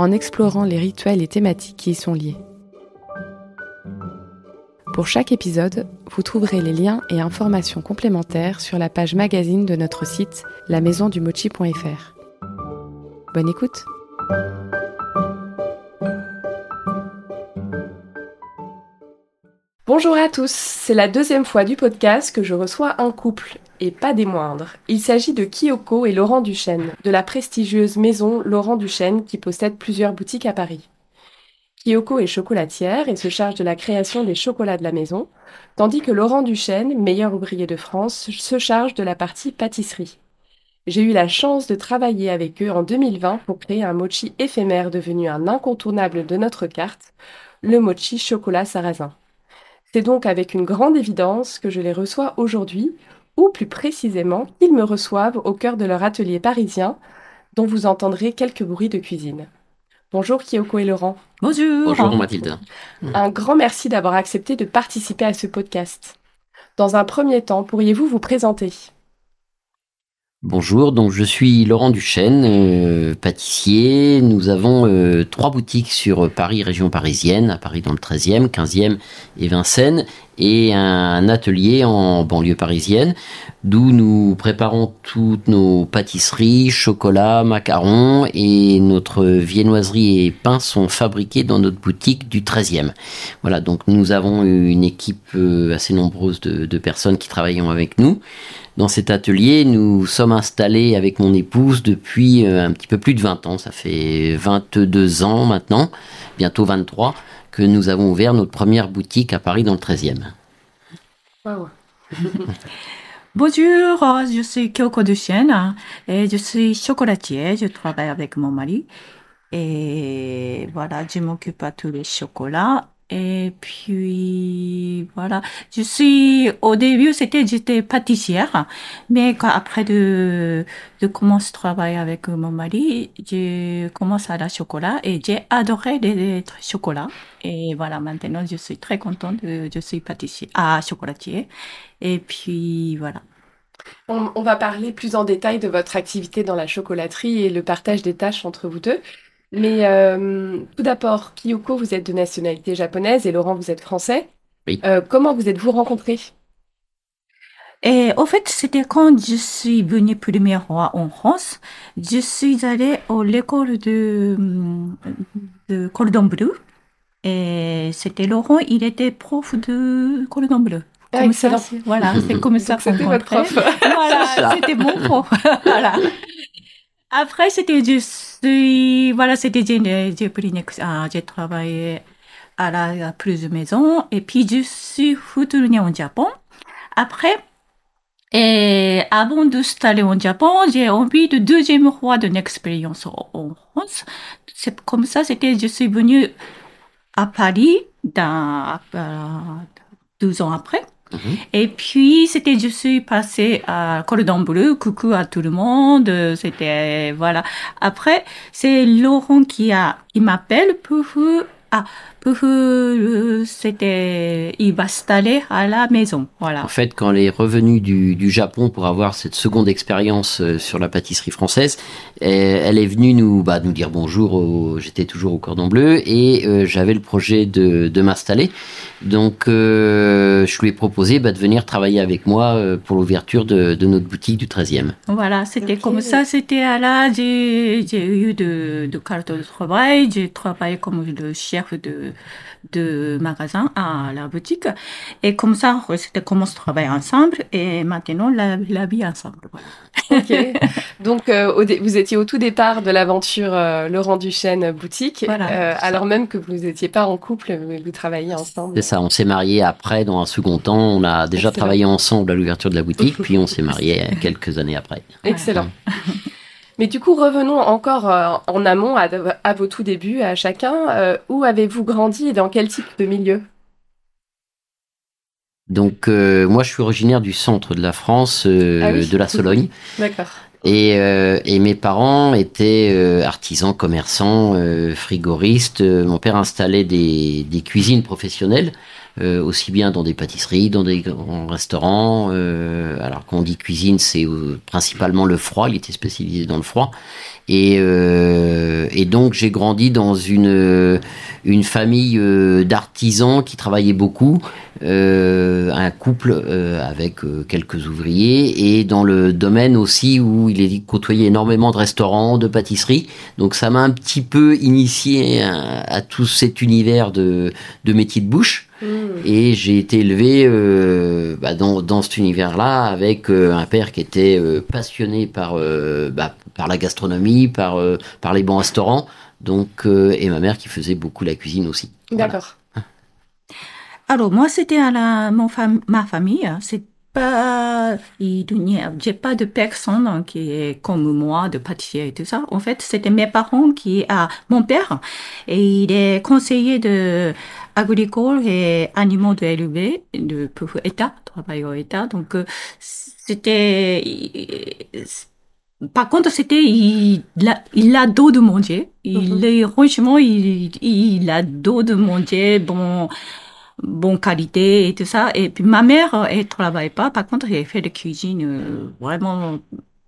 en explorant les rituels et thématiques qui y sont liés. Pour chaque épisode, vous trouverez les liens et informations complémentaires sur la page magazine de notre site lamaisondumochi.fr. Bonne écoute Bonjour à tous, c'est la deuxième fois du podcast que je reçois un couple, et pas des moindres. Il s'agit de Kyoko et Laurent Duchesne, de la prestigieuse maison Laurent Duchesne qui possède plusieurs boutiques à Paris. Kyoko est chocolatière et se charge de la création des chocolats de la maison, tandis que Laurent Duchesne, meilleur ouvrier de France, se charge de la partie pâtisserie. J'ai eu la chance de travailler avec eux en 2020 pour créer un mochi éphémère devenu un incontournable de notre carte, le mochi chocolat sarrasin. C'est donc avec une grande évidence que je les reçois aujourd'hui, ou plus précisément qu'ils me reçoivent au cœur de leur atelier parisien, dont vous entendrez quelques bruits de cuisine. Bonjour Kyoko et Laurent. Bonjour. Bonjour Mathilde. Un grand merci d'avoir accepté de participer à ce podcast. Dans un premier temps, pourriez-vous vous présenter? Bonjour, donc je suis Laurent Duchesne, euh, pâtissier. Nous avons euh, trois boutiques sur Paris, région parisienne, à Paris dans le 13e, 15e et Vincennes, et un atelier en banlieue parisienne, d'où nous préparons toutes nos pâtisseries, chocolat, macarons, et notre viennoiserie et pain sont fabriqués dans notre boutique du 13e. Voilà, donc nous avons une équipe euh, assez nombreuse de, de personnes qui travaillent avec nous dans cet atelier. Nous sommes installés avec mon épouse depuis euh, un petit peu plus de 20 ans. Ça fait 22 ans maintenant, bientôt 23, que nous avons ouvert notre première boutique à Paris dans le 13e. Wow. Bonjour, je suis Kyoko Duchesne et je suis chocolatier. Je travaille avec mon mari. Et voilà, je m'occupe à tous les chocolats. Et puis, voilà. Je suis, au début, c'était, j'étais pâtissière. Mais quand, après de, de commencer à travailler avec mon mari, j'ai commencé à la chocolat et j'ai adoré les chocolats. Et voilà, maintenant, je suis très contente de, je suis pâtissier, ah, chocolatier. Et puis, voilà. On va parler plus en détail de votre activité dans la chocolaterie et le partage des tâches entre vous deux. Mais euh, tout d'abord, Kyoko, vous êtes de nationalité japonaise et Laurent, vous êtes français. Oui. Euh, comment vous êtes-vous rencontrés? Et au fait, c'était quand je suis venue première fois en France. Je suis allée à l'école de, de cordon bleu. Et c'était Laurent, il était prof de cordon bleu. Ah, Comme ça, voilà, c'est comme ça Donc, c'était qu'on votre prof. Voilà, c'était mon prof. voilà. Après, c'était je suis, voilà, c'était j'ai, j'ai pris j'ai travaillé à la à plusieurs maisons et puis je suis retournée au Japon. Après, et avant de s'installer au Japon, j'ai envie de deuxième fois d'une expérience en en France. C'est comme ça, c'était, je suis venue à Paris dans, euh, 12 ans après. Mhm. Et puis, c'était, je suis passée à Cordon Bleu, coucou à tout le monde, c'était, voilà. Après, c'est Laurent qui a, il m'appelle pour, ah, pour, c'était, il va s'installer à la maison, voilà. En fait, quand elle est revenue du, du Japon pour avoir cette seconde expérience euh, sur la pâtisserie française, euh, elle est venue nous, bah, nous dire bonjour. J'étais toujours au cordon bleu et euh, j'avais le projet de, de m'installer. Donc, euh, je lui ai proposé bah, de venir travailler avec moi pour l'ouverture de, de notre boutique du 13e. Voilà, c'était comme ça, c'était à la, j'ai, j'ai eu de, de carte de travail, j'ai travaillé comme le chef de, de magasin à la boutique. Et comme ça, c'était comment on travaille ensemble et maintenant la, la vie ensemble. Voilà. Ok. Donc, euh, au dé- vous étiez au tout départ de l'aventure euh, Laurent Duchesne boutique, Voilà. euh, alors même que vous n'étiez pas en couple, mais vous travailliez ensemble. C'est ça, on s'est mariés après, dans un second temps. On a déjà Excellent. travaillé ensemble à l'ouverture de la boutique, puis on s'est mariés quelques années après. Excellent. Mais du coup, revenons encore euh, en amont à, à, vos tout débuts, à chacun. Euh, où avez-vous grandi et dans quel type de milieu? Donc, euh, moi, je suis originaire du centre de la France, Ah oui. de la Sologne. D'accord. Et, et mes parents étaient artisans, commerçants, frigoristes. Mon père installait des, des cuisines professionnelles, euh, aussi bien dans des pâtisseries, dans des grands restaurants. euh, alors quand on dit cuisine, c'est euh, principalement le froid. Il était spécialisé dans le froid. Et, euh, et donc j'ai grandi dans une euh, une famille euh, d'artisans qui travaillaient beaucoup, euh, un couple avec quelques ouvriers et dans le domaine aussi où il est côtoyé énormément de restaurants, de pâtisseries. Donc ça m'a un petit peu initié à, à tout cet univers de de métiers de bouche. Mmh. Et j'ai été élevé euh, bah, dans, dans cet univers-là avec euh, un père qui était euh, passionné par, bah, par la gastronomie, par, euh, par les bons restaurants, donc, euh, et ma mère qui faisait beaucoup la cuisine aussi. Voilà. D'accord. Alors, moi, c'était à la, mon fam- ma famille. hein. C'est pas, il n'y a- j'ai pas de personne hein, qui est comme moi, de pâtissier et tout ça. En fait, c'était mes parents qui, ah, mon père, et il est conseiller de agricole et animaux de élevé, de pour État, travail au État. Donc, euh, c'était, par contre, c'était, il, a, il a dos de manger. Il Mhm. est, franchement, il, il a dos de manger, bon, bonne qualité et tout ça. Et puis ma mère, elle travaille pas. Par contre, elle fait de cuisine euh, vraiment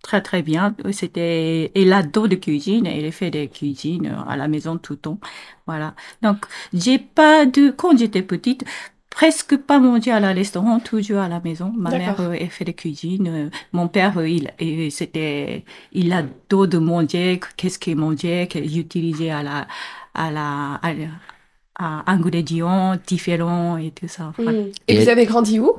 très très bien. C'était, elle a dos de cuisine. Elle fait des cuisines euh, à la maison tout le temps. Voilà. Donc j'ai pas de quand j'étais petite. Presque pas mangé à la restaurant, toujours à la maison. Ma mère, euh, elle fait de cuisine. Euh, Mon père, euh, il, et c'était, il a dos de manger. Qu'est-ce qu'il mangeait, qu'il utilisait à la, à la, à, la- à ingrédients différents et tout ça. Mmh. Et, Et- vous avez grandi où?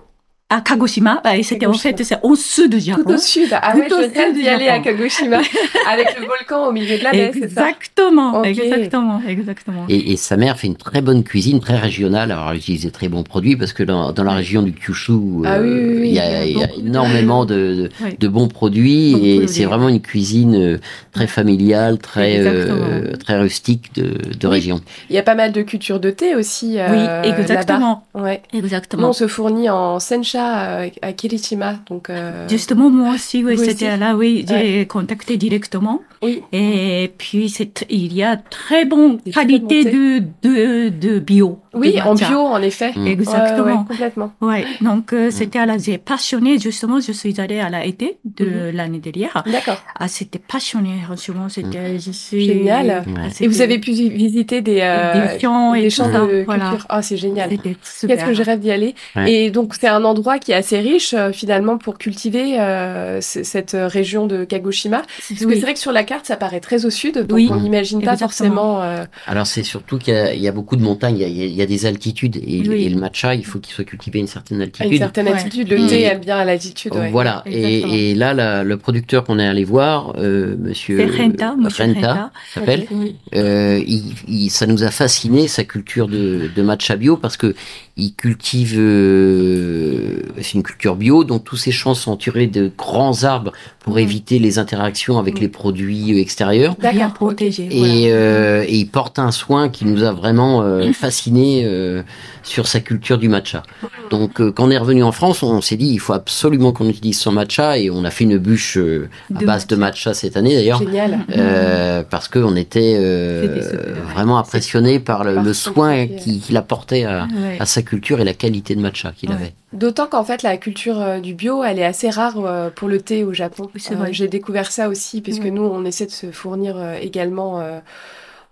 À Kagoshima, bah, et c'était en fait, c'est au sud du Tout Japon. au sud. Ah ouais, Tout au je rêve d'y aller à. Kagoshima, avec le volcan au milieu de la baie, c'est ça? Exactement, exactement, exactement. Et, et sa mère fait une très bonne cuisine, très régionale. Alors, elle utilise des très bons produits parce que dans, dans la région du Kyushu, Ah oui, oui, oui, il y a, il y énormément de, de, Oui. de bons produits et c'est vraiment une cuisine euh, très familiale, très, euh, très rustique de, de Oui. région. Il y a pas mal de cultures de thé aussi. euh, oui, exactement, Ouais. Nous, exactement. on se fournit en sencha euh, à Kirishima. Donc, euh, Justement, moi aussi, oui, c'était là, oui, j'ai contacté directement. Oui. Et puis, c'est, il y a très bonne Des qualité de, de, de bio. oui, de en bio, en effet. Mm. Exactement. ouais, complètement. Ouais, donc euh, c'était à la, j'ai passionné justement, je suis allée à la été de Mhm. l'année dernière. D'accord. Ah, c'était passionné, franchement, c'était, je suis... Génial. Ah, Ouais. Et vous avez pu visiter des, euh, des champs et des champs de voilà. culture. Ah, c'est génial. C'était super. Qu'est-ce que je rêve d'y aller? Ouais. Et donc c'est un endroit qui est assez riche euh, finalement pour cultiver euh, cette région de Kagoshima. Parce que Oui. c'est vrai que sur la carte ça paraît très au sud, donc Oui, on n'imagine pas forcément. euh, Alors c'est surtout qu'il y, a- il y a beaucoup de montagnes, il y a, il y a des altitudes et, Oui. et le matcha, il faut qu'il soit cultivé à une certaine à altitude. une certaine Ouais. altitude. Le thé aime bien à l'altitude. ouais. Voilà. Et, là, la- le producteur qu'on est allé voir, euh, Monsieur Renta, monsieur Renta, Renta. s'appelle. Oui. Euh, il, il- ça nous a fasciné sa culture de, de matcha bio parce que il cultive, euh, c'est une culture bio, donc tous ces champs sont entourés de grands arbres pour Mhm. éviter les interactions avec Mhm. les produits euh, extérieurs. Bien protégé. Et, euh, et il porte un soin qui nous a vraiment euh, fasciné euh, sur sa culture du matcha. Donc euh, quand on est revenu en France, on s'est dit il faut absolument qu'on utilise son matcha et on a fait une bûche euh, à De base de matcha cette année d'ailleurs. Génial. Euh, parce qu'on était euh, vraiment impressionné par le, Par le son soin qu'il qu'il apportait à, Ouais. à sa culture et la qualité de matcha qu'il Ouais. avait. D'autant qu'en fait la culture euh, du bio elle est assez rare euh, pour le thé au Japon. Oui, c'est Euh, vrai. J'ai découvert ça aussi puisque Ouais. nous on essaie de se fournir euh, également. euh,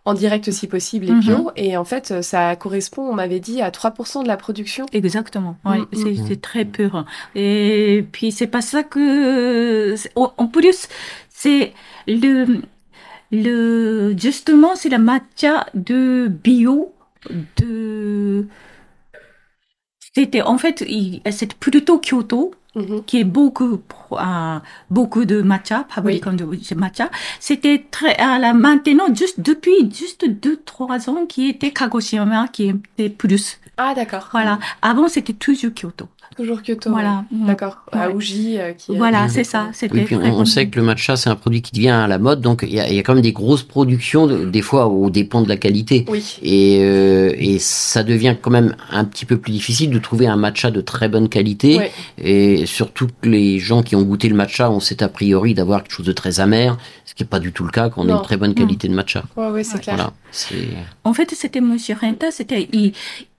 en direct si possible et Mhm. bio et en fait ça correspond on m'avait dit à 3% de la production Exactement. Oui, Mm, c'est, mm. c'est très pur. Et puis c'est pas ça que. en plus, c'est le le justement c'est la matcha de bio de. C'était en fait c'est plutôt Kyoto Mhm. qui est beaucoup euh, beaucoup de matcha fabricant de matcha. C'était très à la maintenant juste depuis juste deux trois ans qui était Kagoshima qui était plus Ah, d'accord. Voilà. Avant, c'était toujours Kyoto. Toujours Kyoto. Voilà. ouais. D'accord. À Ouais. Uji, euh, qui. Voilà, Mhm. c'est ça. C'était Oui, on, on sait que le matcha, c'est un produit qui devient à la mode, donc il y a, il y a quand même des grosses productions, de- des fois au dépend de la qualité. Oui. Et, euh, et ça devient quand même un petit peu plus difficile de trouver un matcha de très bonne qualité. Ouais. Et surtout que les gens qui ont goûté le matcha ont cet a priori d'avoir quelque chose de très amer, ce qui n'est pas du tout le cas quand on a une très bonne qualité de matcha. Ouais, c'est Ouais. clair. Voilà. C'est En fait, c'était Monsieur Renta, c'était, il,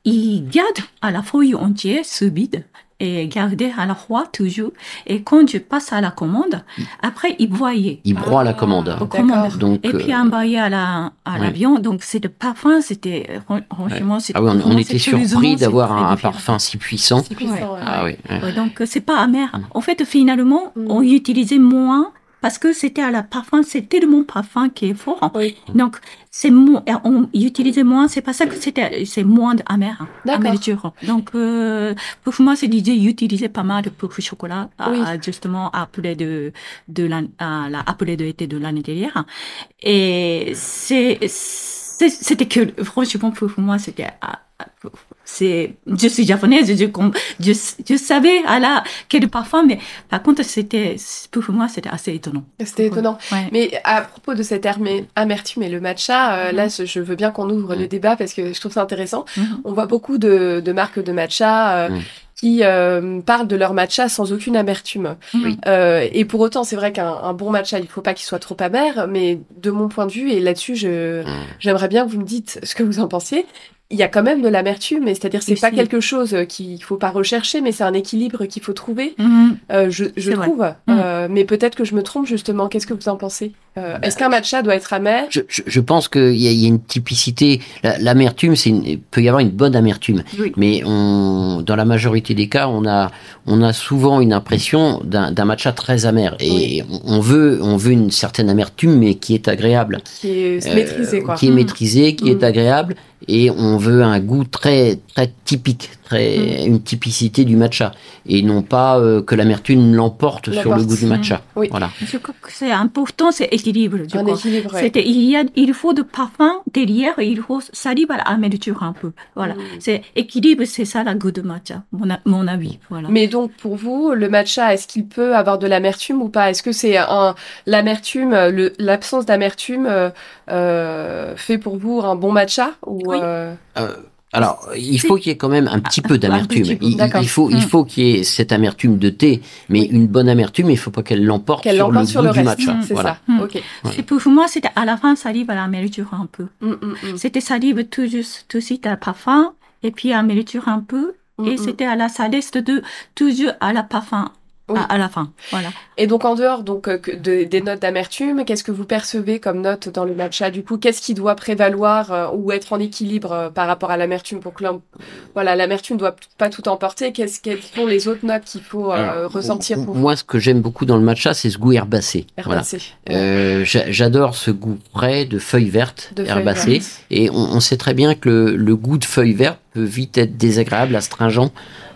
il garde à la feuille entière sous vide et gardait à la fois toujours. Et quand je passe à la commande, après, il voyait il broie la Ah. commande. D'accord. commande. Donc, Et puis euh, envoyé à la, à ouais. l'avion. Donc, c'est le parfum, c'était, fran- franchement, c'était, ah oui, on, était surpris d'avoir un, parfum si puissant. C'est puissant, ouais. Ah oui. ouais. Ouais, donc, euh, c'est pas amer. En fait, finalement, Mm. on utilisait moins parce que c'était à la parfum, c'est tellement parfum qui est fort. Oui. Donc, c'est moins, on utilisait moins, c'est pas ça que c'était, c'est moins amer, hein, D'accord. amerture. Donc, euh, pour moi, c'est l'idée d'utiliser pas mal de pour chocolat, à- Oui. à, justement, après de, de la, à la, après de été de l'année dernière. Et c'est, c'était que, franchement, pour moi, c'était, ah, c'est, je suis japonaise, je, je, je savais à la, quel parfum, mais par contre, c'était, pour moi, c'était assez étonnant. C'était étonnant. Ouais. Mais à propos de cette amertume et le matcha, euh, Mhm. là, je veux bien qu'on ouvre le débat parce que je trouve ça intéressant. Mhm. On voit beaucoup de, de marques de matcha euh, Mhm. qui euh, parlent de leur matcha sans aucune amertume. Oui. Euh, et pour autant, c'est vrai qu'un un bon matcha, il faut pas qu'il soit trop amer, mais de mon point de vue, et là-dessus, je Mm. j'aimerais bien que vous me dites ce que vous en pensiez. Il y a quand même de l'amertume, mais c'est-à-dire c'est pas si. quelque chose qu'il faut pas rechercher, mais c'est un équilibre qu'il faut trouver. Mhm. Euh, je trouve, Mm. Euh, mais peut-être que je me trompe justement. Qu'est-ce que vous en pensez? Euh, Est-ce qu'un matcha doit être amer? Je, je, je pense qu'il y, a- il y a une typicité. La- L'amertume, c'est peut y avoir une bonne amertume, Oui. mais on, dans la majorité des cas, on a, on a souvent une impression d'un d'un matcha très amer. Et on, on veut, on veut une certaine amertume, mais qui est agréable, qui est Euh, maîtrisé quoi qui est Mm. maîtrisée, qui Mm. est agréable, et on veut un goût très, très typique, très, une typicité du matcha, et non pas euh, que l'amertume l'emporte sur le goût du matcha. Oui. Voilà. Je crois que c'est important, c'est équilibre. Ouais. C'était, il y a, il faut de parfum derrière, il faut salive à l'amertume un peu. Voilà. Mm. C'est équilibre, c'est ça la goût de matcha, mon, a- mon avis. Voilà. Mais donc pour vous, le matcha, est-ce qu'il peut avoir de l'amertume ou pas? Est-ce que c'est un l'amertume, l'absence d'amertume euh, euh, fait pour vous un bon matcha ou Oui. euh, Euh, alors, il faut qu'il y ait quand même un petit peu d'amertume. Il, il faut, il faut qu'il y ait cette amertume de thé, mais une bonne amertume, il faut pas qu'elle l'emporte sur le goût sur le du reste matcha. C'est Voilà. ça. Mm. Ok. C'est pour moi, c'était à la fin salive à l'amertume un peu. C'était salive tout juste, tout de suite à parfum, et puis amertume un peu, et mm. c'était à la saleste de toujours à la parfum. Oui. À, à la fin, voilà. Et donc en dehors donc euh, de- des notes d'amertume, qu'est-ce que vous percevez comme note dans le matcha Du coup, qu'est-ce qui doit prévaloir euh, ou être en équilibre euh, par rapport à l'amertume pour que voilà l'amertume doit pas tout emporter? Qu'est-ce quelles sont les autres notes qu'il faut euh, Alors, ressentir pour Moi, ce que j'aime beaucoup dans le matcha, c'est ce goût herbacé. Voilà. Herbacé. Euh, J'adore ce goût frais de feuilles vertes, De feuilles herbacées. vertes. Et on, on sait très bien que le, le goût de feuilles vertes peut vite être désagréable, astringent.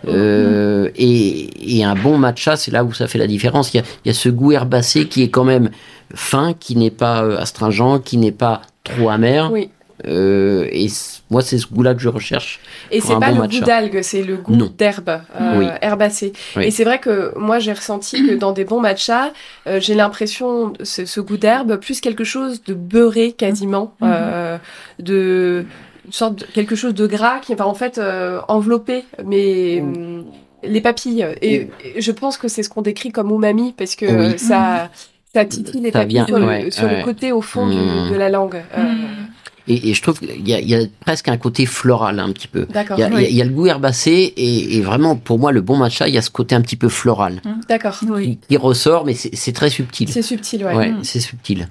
Euh, et, et un bon matcha, c'est là où ça fait la différence. Il y a, il y a ce goût herbacé qui est quand même fin, qui n'est pas euh, astringent, qui n'est pas trop amer. Oui. Euh, et moi, c'est ce goût-là que je recherche. Et c'est pas bon le matcha. goût d'algue, c'est le goût d'herbe, euh, Oui. herbacée. Oui. Et c'est vrai que moi j'ai ressenti que dans des bons matchas, euh, j'ai l'impression ce, ce goût d'herbe plus quelque chose de beurré quasiment, Mhm. de une sorte de, quelque chose de gras qui va en fait euh, envelopper mes Mm. hum, les papilles. Et, et je pense que c'est ce qu'on décrit comme umami parce que Oui. ça ça titille les Ça papilles vient, sur, le, ouais, sur le ouais. côté au fond du- Mm. de la langue. Euh, Mm. Et, et je trouve qu'il y, a- il y a presque un côté floral un petit peu. D'accord, Il y, a, il y a- Oui. il y a le goût herbacé et, et vraiment pour moi le bon matcha, il y a ce côté un petit peu floral d'accord. Oui. qui, ressort, mais c'est très subtil. C'est subtil, ouais. Ouais, Mm. c'est subtil.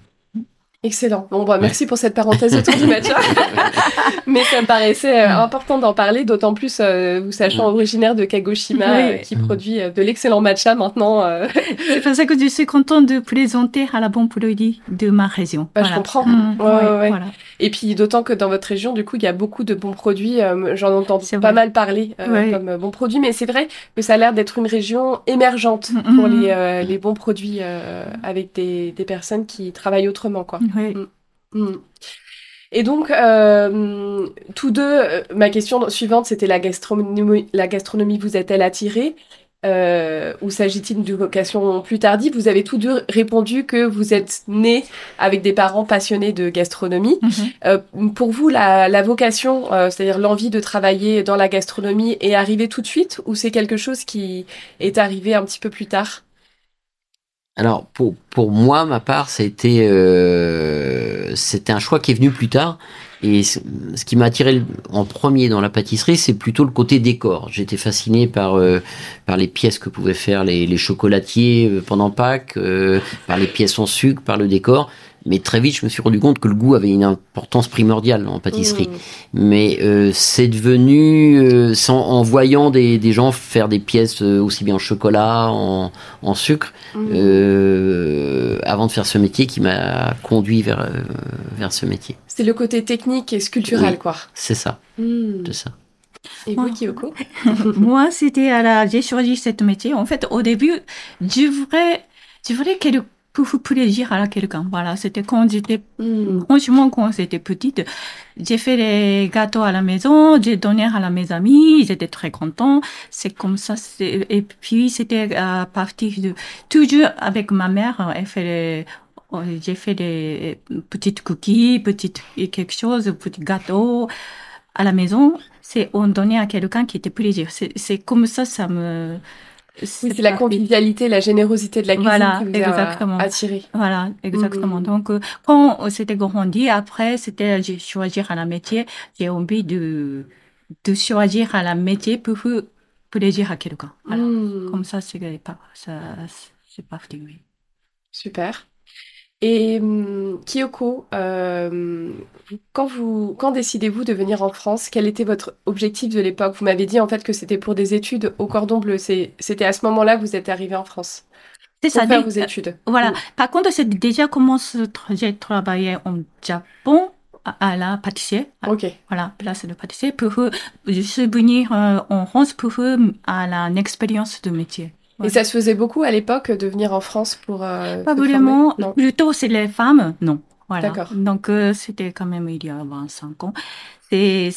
Excellent. Bon, bah, merci pour cette parenthèse autour du matcha. Mais ça me paraissait euh, important d'en parler, d'autant plus euh, vous sachant originaire de Kagoshima, Oui. euh, qui produit euh, de l'excellent matcha maintenant. euh. C'est pour ça que je suis contente de présenter à la bonne produit de ma région. Bah, je comprends. Mm, Ouais, ouais, ouais. Voilà. Et puis d'autant que dans votre région, du coup, il y a beaucoup de bons produits. euh, J'en entends pas vrai. mal parler euh, Ouais. comme euh, bons produits, mais c'est vrai que ça a l'air d'être une région émergente Mm, pour mm. les, euh, les bons produits euh, avec des, des personnes qui travaillent autrement, quoi. Oui. Mm. Et donc, euh, tous deux, euh, ma question suivante, c'était la gastronomie, la gastronomie vous a-t-elle attiré euh, ou s'agit-il d'une vocation plus tardive? Vous avez tous deux répondu que vous êtes nés avec des parents passionnés de gastronomie. Mhm. Euh, pour vous, la, la vocation, euh, c'est-à-dire l'envie de travailler dans la gastronomie, est arrivée tout de suite ou c'est quelque chose qui est arrivé un petit peu plus tard? Alors pour, pour moi, ma part, c'était euh, c'était un choix qui est venu plus tard. Et ce qui m'a attiré en premier dans la pâtisserie, c'est plutôt le côté décor. J'étais fasciné par euh, par les pièces que pouvaient faire les, les chocolatiers euh, pendant Pâques, euh, par les pièces en sucre, par le décor. Mais très vite, je me suis rendu compte que le goût avait une importance primordiale en pâtisserie. Mmh. Mais euh, c'est devenu, euh, sans, en voyant des, des gens faire des pièces euh, aussi bien en chocolat, en, en sucre, Mmh. euh, avant de faire ce métier, qui m'a conduit vers, euh, vers ce métier. C'est le côté technique et sculptural, Oui. quoi. C'est ça, Mmh. c'est ça. Et vous. Kyoko? Moi, c'était à la, j'ai choisi ce métier. En fait, au début, je voulais, je voulais quel, pour plaisir à quelqu'un. Voilà. C'était quand j'étais, Mmh. franchement, quand j'étais petite, j'ai fait les gâteaux à la maison, j'ai donné à la mes amis, étaient très contents. C'est comme ça, et puis c'était à partir de, toujours avec ma mère, elle fait les, j'ai fait des petites cookies, petites, quelque chose, petits gâteaux à la maison. C'est on donnait à quelqu'un qui était plaisir. C'est, c'est comme ça, ça me, Oui, c'est la pas- convivialité, la générosité de la cuisine Voilà, qui vous a exactement. attiré. Voilà, exactement. Mhm. Donc, euh, quand on s'était grandi, après, c'était choisir la métier. J'ai envie de de choisir la métier pour faire plaisir à quelqu'un. Voilà. Mmh. Comme ça, c'est pas ça, c'est parti. Oui. Super. Et hum, Kyoko, euh, quand vous, quand décidez-vous de venir en France Quel était votre objectif de l'époque? Vous m'avez dit en fait que c'était pour des études au cordon bleu. C'était à ce moment-là que vous êtes arrivé en France C'est ça. faire dès- vos études. Voilà. Mm. Par contre, c'est déjà commencé, j'ai travaillé au Japon à, la pâtissier. à- Ok. Voilà, place de pâtissier pour euh, je suis venir euh, en France pour euh, à la une expérience de métier. Et ça se faisait beaucoup à l'époque de venir en France pour. euh, Pas vraiment. Non. Plutôt, c'est les femmes, non. Voilà. D'accord. Donc, euh, c'était quand même il y a 25 ans. C'est-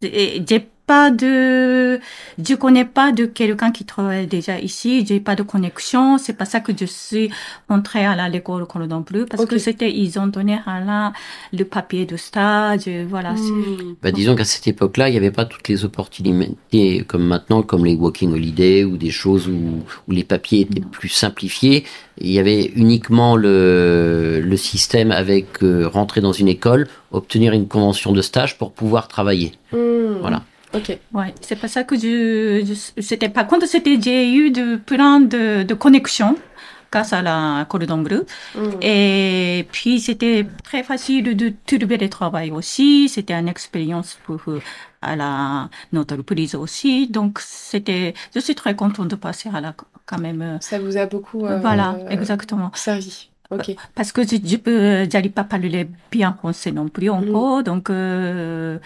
j'ai pas de, je connais pas de quelqu'un qui travaille déjà ici. J'ai pas de connexion. C'est pas ça que je suis entrée à la- l'école Cordon Bleu parce Ok. que c'était, ils ont donné à la, le papier de stage. Voilà. c'est- Mmh. Bah, disons qu'à cette époque-là, il n'y avait pas toutes les opportunités comme maintenant, comme les Walking Holiday ou des choses où, où les papiers étaient plus simplifiés. Il y avait uniquement le, le système avec euh, rentrer dans une école, obtenir une convention de stage pour pouvoir travailler. Mmh. Voilà. Ok. Ouais, c'est pas ça que je, je c'était par contre c'était j'ai eu de plein de, de connexions grâce à la Cordon Bleu Mmh. et puis c'était très facile de trouver le travail aussi c'était une expérience pour euh, à la notre entreprise aussi donc c'était je suis très contente de passer à la quand même euh, Ça vous a beaucoup. euh, voilà euh, exactement servi. Ok. parce que je, je peux j'arrive pas à parler bien français non plus encore donc euh,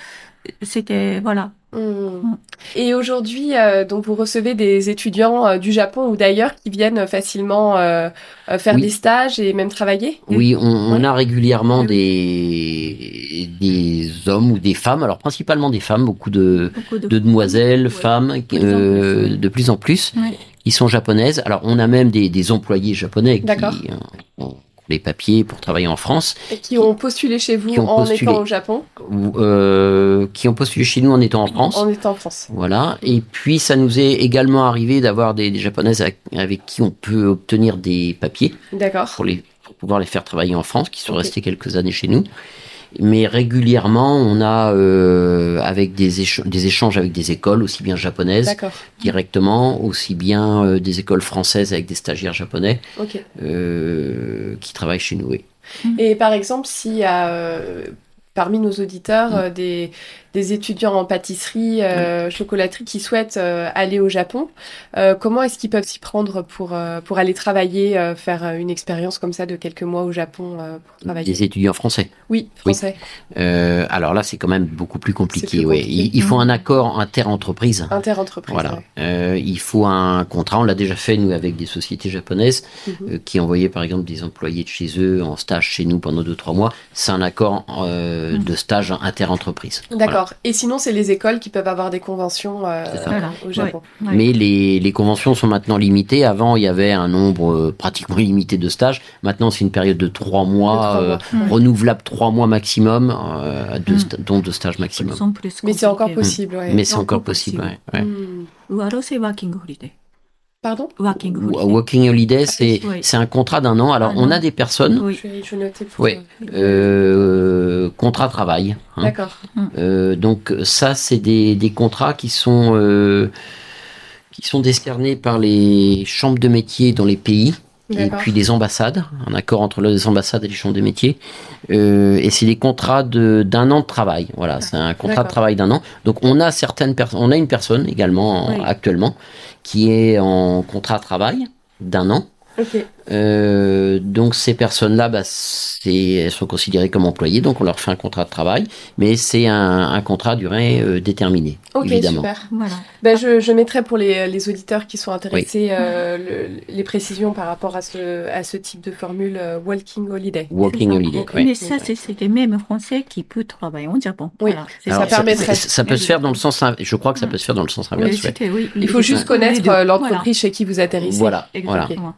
c'était voilà Mmh. Et aujourd'hui, euh, donc vous recevez des étudiants euh, du Japon ou d'ailleurs qui viennent facilement euh, euh, faire Oui. des stages et même travailler? Oui, on, a régulièrement Oui. des, des hommes ou des femmes, alors principalement des femmes, beaucoup de, beaucoup de, de demoiselles, Ouais. femmes, euh, de plus en plus, Ouais. qui sont japonaises. Alors, on a même des, des employés japonais qui ont les papiers pour travailler en France, Et qui ont postulé chez vous en postulé. étant au Japon, euh, qui ont postulé chez nous en étant en France. en étant en France. Voilà. Et puis, ça nous est également arrivé d'avoir des, des japonaises avec, qui on peut obtenir des papiers D'accord. pour, les, pour pouvoir les faire travailler en France, qui sont Ok. restés quelques années chez nous. Mais régulièrement, on a euh, avec des, écha- des échanges avec des écoles, aussi bien japonaises directement, aussi bien euh, des écoles françaises avec des stagiaires japonais euh, qui travaillent chez nous. oui. Et par exemple, s'il y a parmi nos auditeurs euh, des, des étudiants en pâtisserie, euh, chocolaterie qui souhaitent euh, aller au Japon, euh, comment est-ce qu'ils peuvent s'y prendre pour, pour aller travailler, faire une expérience comme ça de quelques mois au Japon pour travailler? Des étudiants français. Oui, français. Alors là, c'est quand même beaucoup plus compliqué. Plus ouais. Il, il faut un accord inter-entreprise. Inter-entreprise. Voilà. ouais. Il faut un contrat. On l'a déjà fait nous avec des sociétés japonaises euh, qui envoyaient par exemple des employés de chez eux en stage chez nous pendant deux trois mois. C'est un accord euh, de stage inter-entreprise. D'accord. Et sinon, c'est les écoles qui peuvent avoir des conventions euh. Voilà. au Japon. Ouais. Mais les, les conventions sont maintenant limitées. Avant, il y avait un nombre euh, pratiquement illimité de stages. Maintenant, c'est une période de trois De mois, euh, mois. Mm. renouvelable trois mois maximum, euh, Mm. sta- dont deux stages maximum. Plus Mais c'est encore possible, ouais. Mais c'est encore encore possible. possible. Hmm. Ou alors c'est working holiday. Pardon Working holiday. Working holiday, c'est Oui. un contrat d'un an. Alors, Un on an. a des personnes, Oui. je, vais, je noter pour. Oui. euh, contrat travail. hein. D'accord. Euh, donc ça, c'est des, des contrats qui sont euh, qui sont décernés par les chambres de métiers dans les pays et puis les ambassades, un accord entre les ambassades et les chambres de métiers. Euh, et c'est des contrats de d'un an de travail. Voilà, c'est un contrat de travail d'un an. Donc on a certaines personnes, on a une personne également Oui. actuellement qui est en contrat de travail d'un an. Ok. Euh, donc ces personnes-là, bah, elles sont considérées comme employées, donc on leur fait un contrat de travail, mais c'est un, un contrat à durée euh, déterminée, Ok, évidemment. super. Voilà. Ben, je, je mettrai pour les, les auditeurs qui sont intéressés euh, le- les précisions par rapport à ce, à ce type de formule euh, Walking Holiday. Ça. holiday. Ouais. Mais ça, c'est les mêmes Français qui peuvent travailler au Japon. Oui. Voilà. C'est Alors, ça. ça permettrait- ça, ça peut se faire dans le sens, in- je crois que ça peut se faire dans le sens Oui, inverse. oui, Il faut juste connaître l'entreprise chez qui vous atterrissez. Voilà, Voilà, voilà. exactement.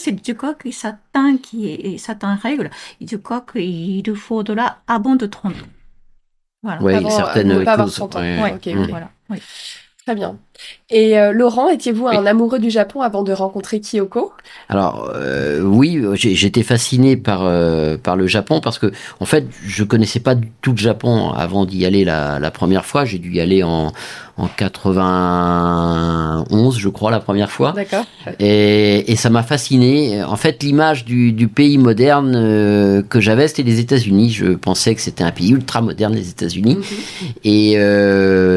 Oui. C'est du crois que certains qui est, certaines règles, je crois qu'il faudra avant de 30 ans. Voilà. Ouais, Avant, certaines pas avoir clauses. 30 ans. ouais, Ouais, ouais. ok, ok. Voilà. Oui. Très bien. Et euh, Laurent, étiez-vous Oui. un amoureux du Japon avant de rencontrer Kyoko? Alors euh, oui, j'étais fasciné par euh, par le Japon parce que en fait, je connaissais pas tout le Japon avant d'y aller la, la première fois. J'ai dû y aller en en 91, je crois, la première fois. D'accord. Et, et ça m'a fasciné. En fait, l'image du, du pays moderne que j'avais, c'était les États-Unis. Je pensais que c'était un pays ultra moderne, les États-Unis. Mhm. Et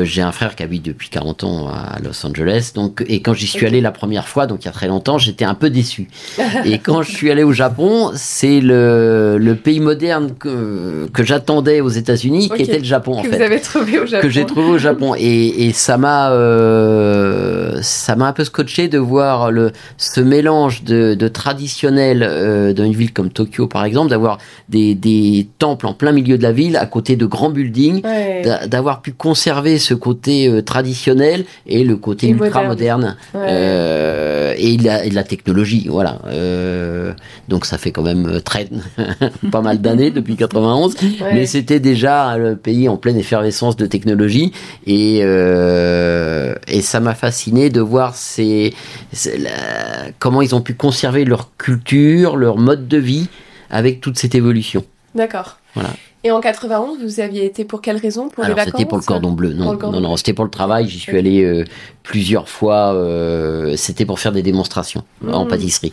j'ai un frère qui habite depuis 40 ans à Los Angeles. Donc, et quand j'y suis allé la première fois, donc il y a très longtemps, j'étais un peu déçu. et quand je suis allé au Japon, c'est le, le pays moderne que, que j'attendais aux États-Unis, qui était le Japon en que fait vous avez trouvé au Japon. que j'ai trouvé au Japon et, et ça m'a euh, ça m'a un peu scotché de voir le ce mélange de, de traditionnel euh, dans une ville comme Tokyo par exemple d'avoir des, des temples en plein milieu de la ville à côté de grands buildings Ouais. d'avoir pu conserver ce côté euh, traditionnel et le côté Et ultra moderne. moderne Ouais. euh, et, la, et la technologie voilà Euh, donc ça fait quand même très pas mal d'années depuis 91 Ouais. mais c'était déjà le pays en pleine effervescence de technologie et, euh, et ça m'a fasciné de voir ces, ces- la- comment ils ont pu conserver leur culture, leur mode de vie avec toute cette évolution. D'accord. Voilà. Et en 91, vous aviez été pour quelle raison? Pour Alors les vacances c'était pour le cordon bleu, non, cordon non, non, c'était pour le travail. J'y suis Ok. allé euh, plusieurs fois. euh, c'était pour faire des démonstrations en Mhm. pâtisserie.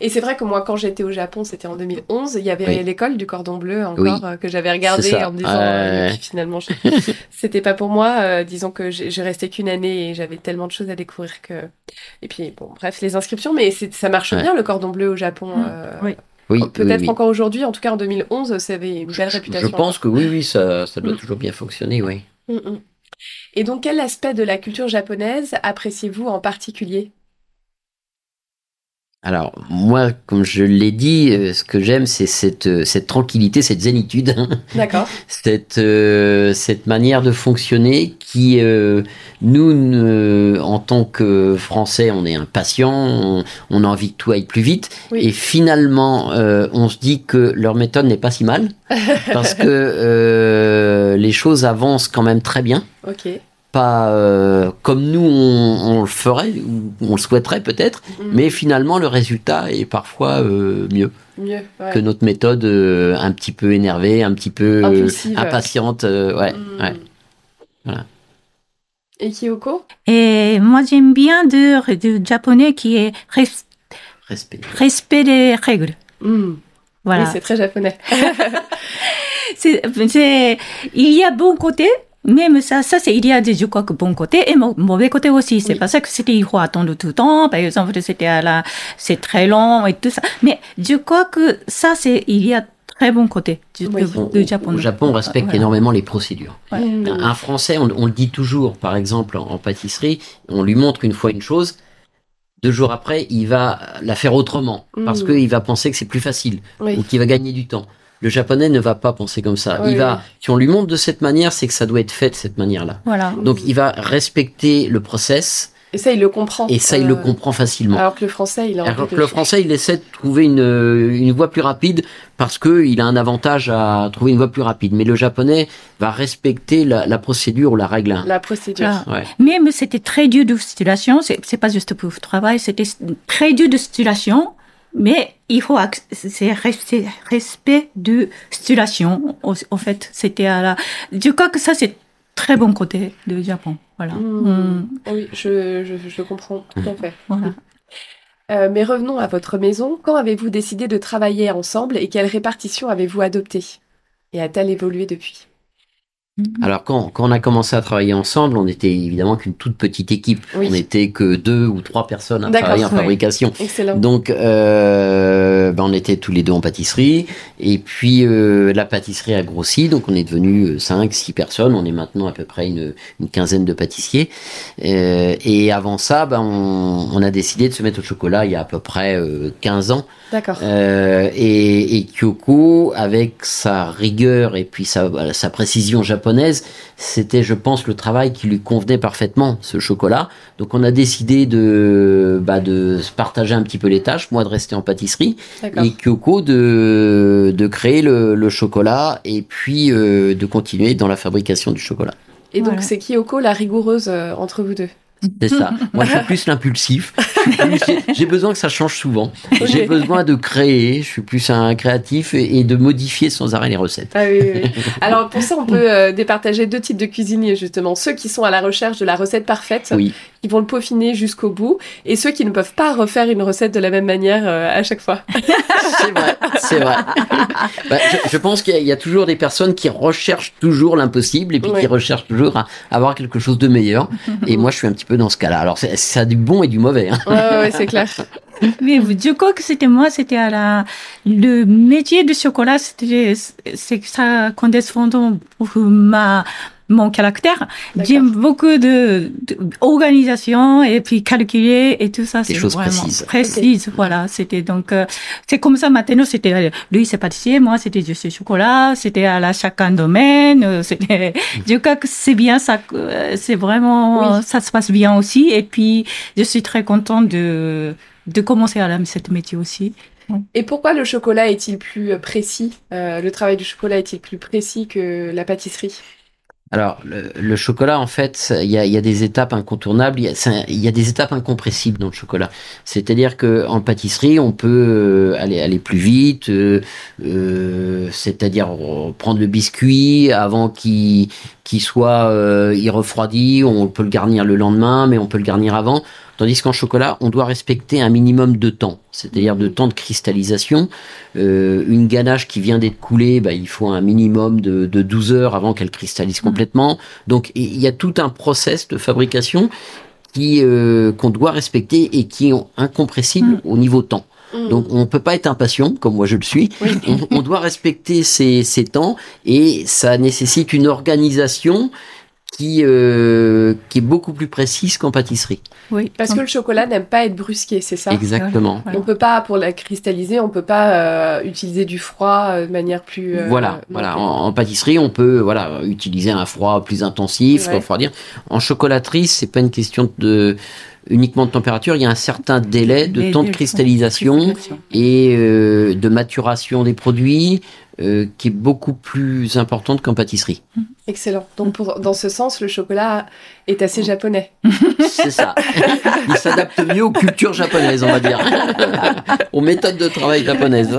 Et c'est vrai que moi, quand j'étais au Japon, c'était en 2011, il y avait Oui. l'école du cordon bleu encore Oui. euh, que j'avais regardé en me disant euh, finalement je- c'était pas pour moi. euh, disons que j'ai resté qu'une année et j'avais tellement de choses à découvrir que. Et puis bon, bref, les inscriptions, mais ça marche Ouais. bien le cordon bleu au Japon. Mm. euh, Oui. Oui, oui, Peut-être oui. encore aujourd'hui, en tout cas en 2011, ça avait une belle Je réputation. pense que oui, oui, ça, ça doit Mm. toujours bien fonctionner, oui. Mm, mm. Et donc, quel aspect de la culture japonaise appréciez-vous en particulier? Alors, moi, comme je l'ai dit, euh, ce que j'aime, c'est cette, euh, cette tranquillité, cette zénitude, D'accord. cette, euh, cette manière de fonctionner qui, euh, nous, ne- en tant que Français, on est impatients, on, on a envie que tout aille plus vite. Oui. Et finalement, euh, on se dit que leur méthode n'est pas si mal, parce que les choses avancent quand même très bien. Pas euh, comme nous, on, on le ferait, ou on le souhaiterait peut-être. Mm. Mais finalement, le résultat est parfois euh, mieux Mieux. ouais. que notre méthode euh, un petit peu énervée, un petit peu euh, Impulsive. impatiente. euh, ouais, Mm. ouais. Voilà. Et Kyoko? Et moi, j'aime bien de, du japonais qui est res- Respect. respect des règles. Mm. Voilà. Oui, c'est très japonais. c'est, il y a bon côté, même ça, ça c'est, il y a des, je crois que bon côté et mau- mauvais côté aussi. C'est Oui. pas ça que c'était, il faut attendre tout le temps. Par exemple, c'était à la, c'est très long et tout ça. Mais je crois que ça, c'est, il y a très bon côté du, Oui. du- On- du Japon. Au Japon, on respecte Voilà. énormément les procédures. Ouais. Un Français, on, on le dit toujours, par exemple, en, en pâtisserie, on lui montre une fois une chose, deux jours après, il va la faire autrement, parce Mm. qu'il va penser que c'est plus facile, Oui. ou qu'il va gagner du temps. Le japonais ne va pas penser comme ça. Oui, il va, si on lui montre de cette manière, c'est que ça doit être fait de cette manière-là. Voilà. Donc il va respecter le process Et ça, il le comprend. et ça, il le Euh, comprend facilement. Alors que le français, il a Alors que le français, il essaie de trouver une, une voie plus rapide parce que il a un avantage à trouver une voie plus rapide. Mais le japonais va respecter la, la procédure ou la règle. La procédure. Là. Ouais. Même c'était très dur de situation, c'est c'est pas juste pour le travail, c'était très dur de situation, mais il faut c'est respect, de situation. En fait, c'était à la. Je crois que ça c'est très bon côté du Japon. Voilà. Mm. Mm. Oui, je, je, je comprends tout à fait. Voilà. Euh, mais revenons à votre maison. Quand avez-vous décidé de travailler ensemble et quelle répartition avez-vous adoptée? Et a-t-elle évolué depuis? Alors quand, quand on a commencé à travailler ensemble, on était évidemment qu'une toute petite équipe. Oui. On n'était que deux ou trois personnes à travailler en ouais. fabrication. Excellent. Donc, euh, ben, on était tous les deux en pâtisserie. Et puis, euh, la pâtisserie a grossi. Donc, on est devenu 5, 6 personnes. On est maintenant à peu près une, une quinzaine de pâtissiers. Euh, et avant ça, ben, on, on a décidé de se mettre au chocolat il y a à peu près euh, 15 ans. D'accord. Euh, et, et Kyoko, avec sa rigueur et puis sa précision japonaise, c'était, je pense, le travail qui lui convenait parfaitement, ce chocolat. Donc on a décidé de, bah, de se partager un petit peu les tâches, moi de rester en pâtisserie et Kyoko de, de créer le, le chocolat et puis euh, de continuer dans la fabrication du chocolat. Et donc, Voilà. c'est Kyoko la rigoureuse euh, entre vous deux? C'est ça. Moi, je suis plus l'impulsif. J'ai- besoin que ça change souvent. J'ai besoin de créer. Je suis plus un créatif et, et de modifier sans arrêt les recettes. Ah oui, oui, oui. Alors pour ça, on peut euh, départager deux types de cuisiniers justement. Ceux qui sont à la recherche de la recette parfaite, Oui. Qui vont le peaufiner jusqu'au bout, et ceux qui ne peuvent pas refaire une recette de la même manière euh, à chaque fois. C'est vrai, c'est vrai. Bah, je, je pense qu'il y, a- il y a toujours des personnes qui recherchent toujours l'impossible et puis Ouais. qui recherchent toujours à avoir quelque chose de meilleur. Et moi, je suis un petit peu dans ce cas-là. Alors, ça a du bon et du mauvais. hein. Ouais, ouais, ouais, c'est clair. Mais je crois que c'était moi, c'était à la, le métier de chocolat, c'était, c'est que ça correspond pour ma, mon caractère. J'aime beaucoup de, de organisation et puis calculer et tout ça. Des c'est choses vraiment précises. Précises, voilà. C'était donc, euh, c'est comme ça maintenant, c'était, euh, lui c'est pâtissier, moi c'était je suis chocolat, c'était à la chacun domaine, euh, c'était, je crois que c'est bien ça, euh, c'est vraiment, Oui. ça se passe bien aussi et puis je suis très contente de, de commencer à l'âme cette métier aussi. Et pourquoi le chocolat est-il plus précis euh, Le travail du chocolat est-il plus précis que la pâtisserie? Alors, le, chocolat, en fait, il y a, des étapes incontournables. Il y a, des étapes incompressibles dans le chocolat. C'est-à-dire que en pâtisserie, on peut euh, aller plus vite. euh, euh, c'est-à-dire prendre le biscuit avant qu'il soit euh, il refroidit. On peut le garnir le lendemain, mais on peut le garnir avant. Tandis qu'en chocolat, on doit respecter un minimum de temps, c'est-à-dire de temps de cristallisation. Euh, une ganache qui vient d'être coulée, bah, il faut un minimum de, de 12 heures avant qu'elle cristallise complètement. Donc il y a tout un process de fabrication qui euh, qu'on doit respecter et qui est incompressible Mm. au niveau temps. Donc on peut pas être impatient comme moi je le suis. Oui. On, on doit respecter ces, ces temps et ça nécessite une organisation qui euh, qui est beaucoup plus précise qu'en pâtisserie. Oui. Parce que le chocolat n'aime pas être brusqué, c'est ça? Exactement. Voilà. On peut pas, pour la cristalliser, on peut pas euh, utiliser du froid euh, de manière plus. euh, voilà, voilà. En, en pâtisserie, on peut voilà utiliser un froid plus intensif, Ouais. refroidir. En chocolaterie, c'est pas une question de uniquement de température. Il y a un certain délai de temps de cristallisation cristallisation. et euh, de maturation des produits euh, qui est beaucoup plus importante qu'en pâtisserie. Excellent. Donc, pour, dans ce sens, le chocolat est assez japonais. C'est ça. Il s'adapte mieux aux cultures japonaises, on va dire, aux méthodes de travail japonaises.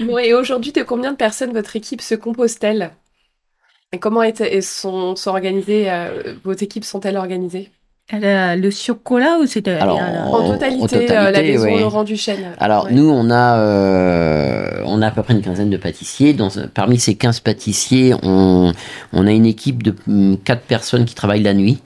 Bon, et aujourd'hui, de combien de personnes votre équipe se compose-t-elle? Et comment est, et sont, sont organisées euh, Vos équipes sont-elles organisées? Le chocolat ou c'était Alors, En, En- totalité, en totalité, euh, la maison oui. Laurent Duchesne. Alors Ouais. nous on a euh, on a à peu près une quinzaine de pâtissiers. Dans, parmi ces 15 pâtissiers, on, on a une équipe de hum, quatre personnes qui travaillent la nuit,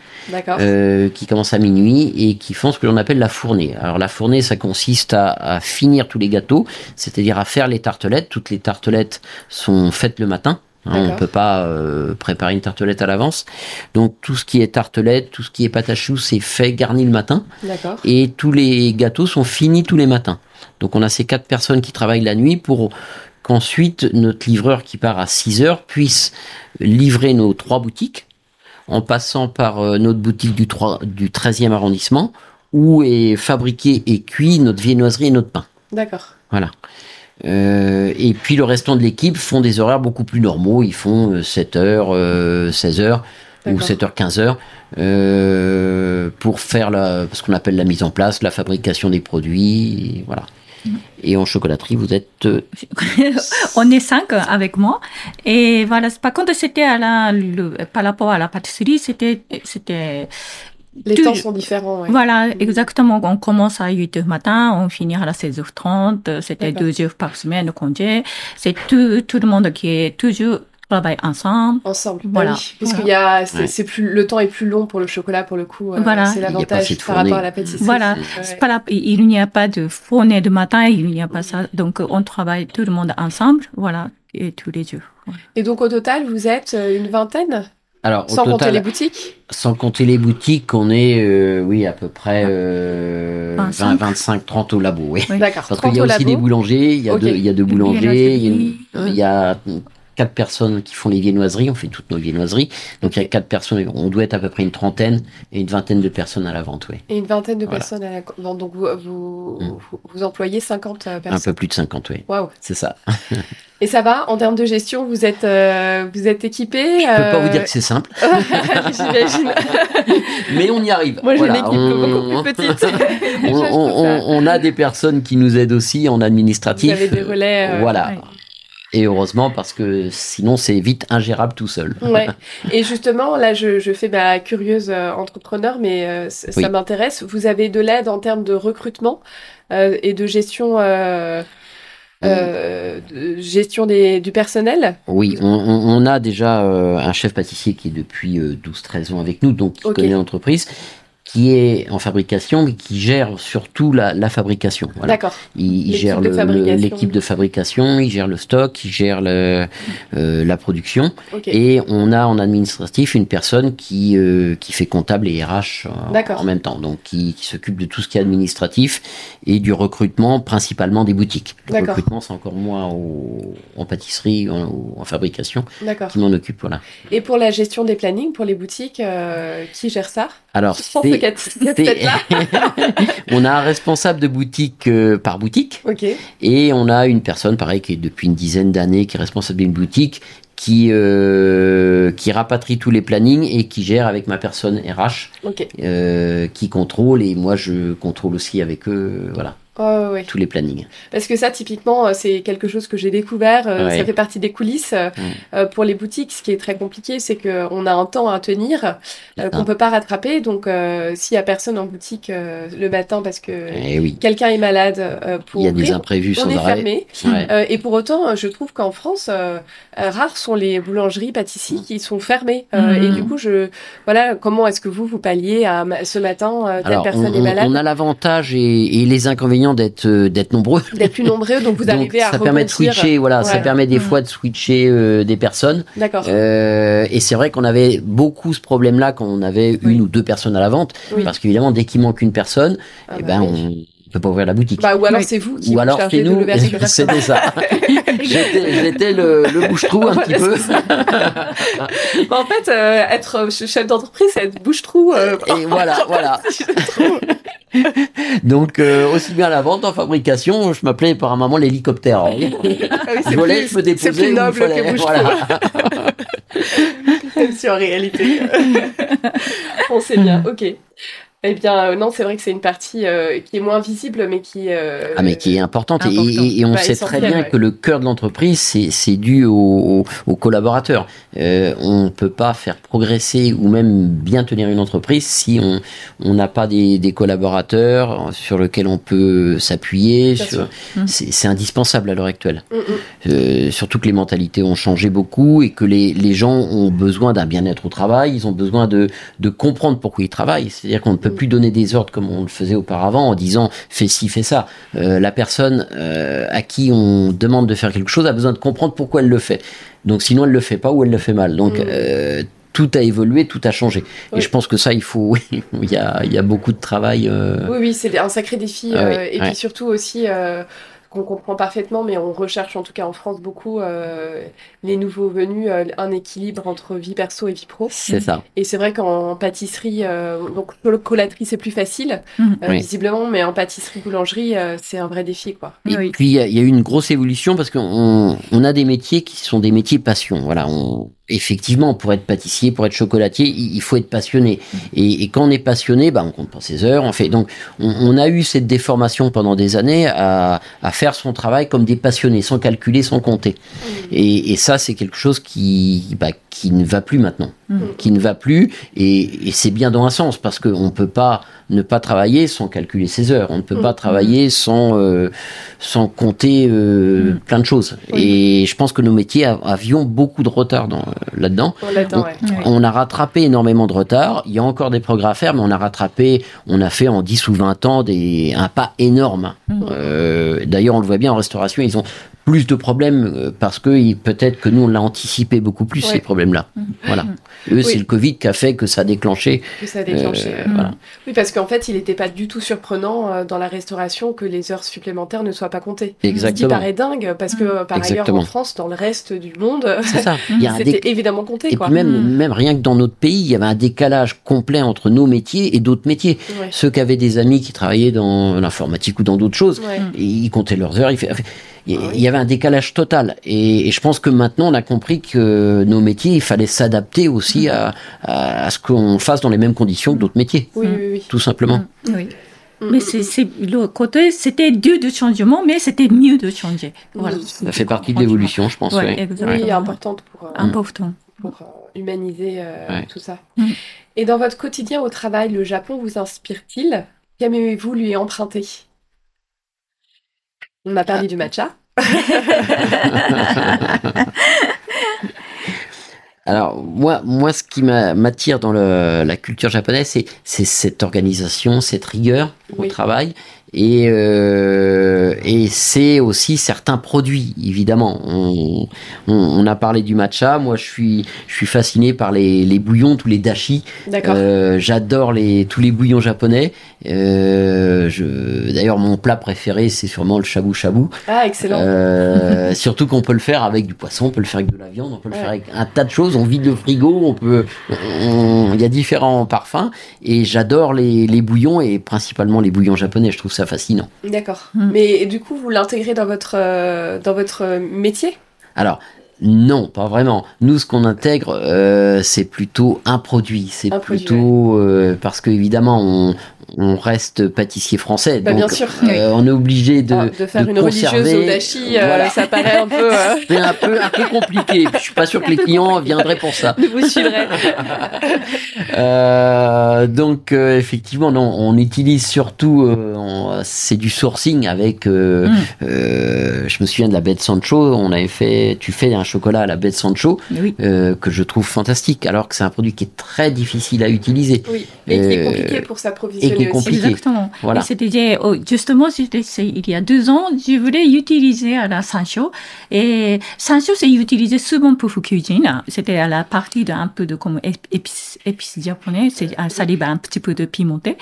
euh, qui commencent à minuit et qui font ce que l'on appelle la fournée. Alors la fournée, ça consiste à, à finir tous les gâteaux, c'est-à-dire à faire les tartelettes. Toutes les tartelettes sont faites le matin. On D'accord. peut pas euh, préparer une tartelette à l'avance. Donc tout ce qui est tartelette, tout ce qui est pâte à choux, c'est fait garni le matin D'accord. et tous les gâteaux sont finis tous les matins. Donc on a ces quatre personnes qui travaillent la nuit pour qu'ensuite notre livreur qui part à 6 heures puisse livrer nos trois boutiques en passant par euh, notre boutique du, 3, du 13e arrondissement où est fabriqué et cuit notre viennoiserie et notre pain. D'accord. Voilà. Euh, et puis le restant de l'équipe font des horaires beaucoup plus normaux. Ils font 7h, 16h ou 7h, 15h euh, pour faire la, ce qu'on appelle la mise en place, la fabrication des produits. Et voilà. Et en chocolaterie, vous êtes. euh, On est cinq avec moi. Et voilà, par contre, c'était à la, le- par rapport à la pâtisserie, c'était, c'était, Les temps sont différents. ouais. voilà, exactement. On commence à 8 heures matin, on finit à 16h30. C'était deux heures par semaine de congé. C'est tout, tout le monde qui est toujours travaille ensemble. Ensemble. Bah Voilà. oui, parce Voilà. qu'il y a, c'est, Ouais. plus, le temps est plus long pour le chocolat pour le coup. euh, Voilà. C'est l'avantage par rapport à la pâtisserie. Voilà. Ouais. C'est pas la- il n'y a pas de fournée de matin, il n'y a pas ça. Donc, on travaille tout le monde ensemble. Voilà. Et tous les jours. Et donc au total, vous êtes euh, une vingtaine, Alors, au sans compter les boutiques. sans compter les boutiques, on est, euh, oui, à peu près euh, 25. 20, 25, 30 au labo, oui. Oui. D'accord. Parce qu'il 30 y a au aussi labo. des boulangers, il y a, deux, il y a deux boulangers, il y a, une- viennoiseries. il y a quatre personnes qui font les viennoiseries, on fait toutes nos viennoiseries. Donc il y a quatre personnes, on doit être à peu près une trentaine et une vingtaine de personnes à la vente, oui. Et une vingtaine de Voilà. personnes à la vente. Donc vous, vous, Mm. vous, employez 50 euh, Un personnes. peu plus de 50, oui. Waouh. C'est ça. Et ça va en termes de gestion, vous êtes, euh, vous êtes équipé. Je peux pas vous dire que c'est simple, J'imagine. mais on y arrive. Moi, j'ai Voilà, une équipe on- beaucoup plus petite. on, a des personnes qui nous aident aussi en administratif. Vous avez des relais. euh, voilà. ouais. Et heureusement parce que sinon c'est vite ingérable tout seul. Ouais. Et justement, là, je, je fais ma curieuse euh, entrepreneur, mais euh, ça m'intéresse. Vous avez de l'aide en termes de recrutement euh, et de gestion, euh, euh, de gestion des, du personnel? Oui, on, on- a déjà euh, un chef pâtissier qui est depuis 12-13 ans avec nous, donc qui connaît l'entreprise, qui est en fabrication, mais qui gère surtout la, la fabrication. Voilà. D'accord. Il, il gère l'équipe de fabrication, il gère le stock, il gère le, euh, la production. Et on a en administratif une personne qui, euh, qui fait comptable et RH euh, D'accord. en même temps, donc qui, qui s'occupe de tout ce qui est administratif et du recrutement, principalement des boutiques. Le recrutement, c'est encore moins au- en pâtisserie ou en, en fabrication D'accord. qui m'en occupe. Voilà. Et pour la gestion des plannings, pour les boutiques, euh, qui gère ça? Alors, c'est- on a un responsable de boutique euh, par boutique. Et on a une personne, pareil, qui est depuis une dizaine d'années, qui est responsable d'une boutique, qui, euh, qui rapatrie tous les plannings et qui gère avec ma personne RH, euh, qui contrôle, et moi je contrôle aussi avec eux, voilà, Oh, ouais. tous les plannings. Parce que ça, typiquement, euh, c'est quelque chose que j'ai découvert. euh, Ouais. Ça fait partie des coulisses euh, pour les boutiques. Ce qui est très compliqué, c'est qu'on a un temps à tenir qu'on ça. peut pas rattraper. Donc, euh, s'il y a personne en boutique euh, le matin parce que Eh oui, quelqu'un est malade euh, pour il y a des imprévus on sans est arrêt. fermé. Et pour autant, je trouve qu'en France, rares sont les boulangeries, pâtisseries qui sont fermées. Mhm. Et du coup, je voilà, comment est-ce que vous vous palliez à ce matin telle Alors, personne on, est malade, on a l'avantage et, et les inconvénients d'être euh, d'être nombreux. d'être plus nombreux, donc vous Donc, arrivez à ça permet de switcher, voilà, ça permet des Mhm. fois de switcher euh, des personnes. D'accord. Euh, et c'est vrai qu'on avait beaucoup ce problème-là quand on avait Oui. une ou deux personnes à la vente, Oui. parce qu'évidemment dès qu'il manque une personne, Ah eh bah ben oui. on peut pas ouvrir la boutique. Bah, ou alors Oui. c'est vous qui ou vous alors c'est nous, c'était ça. J'étais le, le bouche-trou un petit peu. Bah, en fait, euh, être chef d'entreprise, c'est être bouche-trou. euh, Et voilà, voilà. Donc euh, aussi bien à la vente en fabrication, je m'appelais par un moment l'hélicoptère. Ah c'est Je volais, plus- je me déposais C'est plus noble que voilà. Même si en réalité, on sait bien. Ok. Eh bien, euh, non, c'est vrai que c'est une partie euh, qui est moins visible, mais qui. euh, Ah mais qui est importante et, Important. et- et on Bah, sait très bien ouais. que le cœur de l'entreprise c'est c'est dû aux, aux- collaborateurs. Euh, on peut pas faire progresser ou même bien tenir une entreprise si on on n'a pas des, des collaborateurs sur lesquels on peut s'appuyer. Bien sur- sûr. Mm. C'est indispensable à l'heure actuelle. mm, mm. Euh, surtout que les mentalités ont changé beaucoup et que les, les gens ont besoin d'un bien-être au travail, ils ont besoin de, de comprendre pourquoi ils travaillent. C'est-à-dire qu'on ne peut. Plus donner des ordres comme on le faisait auparavant en disant fais ci, fais ça. Euh, la personne euh, à qui on demande de faire quelque chose a besoin de comprendre pourquoi elle le fait. Donc sinon elle le fait pas ou elle le fait mal. Donc Mm. euh, tout a évolué, tout a changé. Oui. Et je pense que ça, il faut, il y a, il y a beaucoup de travail. euh, Oui, oui, c'est un sacré défi. Ah oui, et ouais. puis surtout aussi. euh, qu'on comprend parfaitement, mais on recherche en tout cas en France beaucoup euh, les nouveaux venus, euh, un équilibre entre vie perso et vie pro. C'est ça. Et c'est vrai qu'en pâtisserie, euh, donc chocolaterie c'est plus facile, Mhm. euh, Oui. visiblement, mais en pâtisserie boulangerie euh, c'est un vrai défi quoi. Et Oui. puis il y, a- il y a eu une grosse évolution parce qu'on on a des métiers qui sont des métiers passion. Voilà, on, effectivement, pour être pâtissier, pour être chocolatier, il, faut être passionné. Et, et quand on est passionné, bah, on compte pas ses heures. On fait donc, on, on a eu cette déformation pendant des années à, à faire son travail comme des passionnés, sans calculer, sans compter. Et, et ça, c'est quelque chose qui, bah, qui ne va plus maintenant, Mhm. qui ne va plus. Et, et c'est bien dans un sens parce qu'on peut pas ne pas travailler sans calculer ses heures. On ne peut pas travailler sans euh, sans compter euh, plein de choses. Oui. Et je pense que nos métiers av- avions beaucoup de retard dans- là-dedans. On ouais. A rattrapé énormément de retard. Il y a encore des progrès à faire, mais on a rattrapé, on a fait en 10 ou 20 ans des, un pas énorme. Mhm. Euh, D'ailleurs, on le voit bien en restauration, ils ont plus de problèmes euh, parce que peut-être que nous, on l'a anticipé beaucoup plus, Ouais. ces problèmes-là. Mhm. Voilà. Eux, c'est le Covid qui a fait que ça a déclenché. Que ça a déclenché. Euh, voilà. Oui, parce qu'en fait, il n'était pas du tout surprenant euh, dans la restauration que les heures supplémentaires ne soient pas comptées. Ce qui Exactement. paraît dingue, parce que par ailleurs Exactement. en France, dans le reste du monde, c'était déc- évidemment compté Et quoi. puis même, même rien que dans notre pays, il y avait un décalage complet entre nos métiers et d'autres métiers. Ouais. Ceux qui avaient des amis qui travaillaient dans l'informatique ou dans d'autres choses, Ouais. et ils comptaient leurs heures. Fait- il il y avait un décalage total. Et, et je pense que maintenant, on a compris que nos métiers, il fallait s'adapter aussi à, à, à ce qu'on fasse dans les mêmes conditions que d'autres métiers, Oui, oui, oui. tout simplement. Oui. Mm, Mais mm, c'est, le côté, c'était dur de changement, mais c'était mieux de changer. Voilà. Ça fait partie de l'évolution, je pense. Ouais, ouais. exactement. Oui, importante pour, euh, Important. pour euh, humaniser euh, Ouais. tout ça. Mm. Et dans votre quotidien au travail, le Japon vous inspire-t-il? Qu'aimez-vous lui emprunter? On a parlé du matcha. Alors moi, moi, ce qui m'a- m'attire dans le- la culture japonaise, c'est c'est cette organisation, cette rigueur Oui. au travail, et euh, et c'est aussi certains produits. Évidemment, on, on, on a parlé du matcha. Moi, je suis je suis fasciné par les, les bouillons, tous les dashi. D'accord. Euh, J'adore les tous les bouillons japonais. Euh, D'ailleurs, mon plat préféré, c'est sûrement le shabu shabu. Ah, excellent. Euh, surtout qu'on peut le faire avec du poisson, on peut le faire avec de la viande, on peut le Ouais. faire avec un tas de choses. On vide le frigo, on peut, il y a différents parfums et j'adore les, les bouillons et principalement les bouillons japonais. Je trouve ça fascinant. D'accord. Mm. Mais du coup, vous l'intégrez dans votre euh, dans votre métier? Alors. Non, pas vraiment. Nous, ce qu'on intègre, euh, c'est plutôt un produit. C'est plutôt euh, parce que évidemment, on, on reste pâtissier français, Bah, donc bien sûr. euh, on est obligé de, Ah, de faire de une religieuse conserver. au dashi, euh, Voilà. ça paraît un peu. euh, c'est un peu un peu compliqué. Je suis pas sûr que les clients viendraient pour ça. ne vous suivrait. Euh, donc euh, effectivement, non, on utilise surtout, euh, on- c'est du sourcing avec. euh, Mm. euh, je me souviens de la baie de Sancho. On avait fait, tu fais un chocolat à la baie de Sancho Oui. euh, que je trouve fantastique, alors que c'est un produit qui est très difficile à utiliser. Oui. Et qui est compliqué pour s'approvisionner compliqué. Exactement. Voilà. Et c'était des- oh, justement, c'était- c'est- il y a deux ans, je voulais utiliser la sancho. Et sancho, c'est utilisé souvent pour cuisine. C'était à la partie d'un peu de comme ép- épices, épices japonais. C'est un salive, un petit peu de pimenté.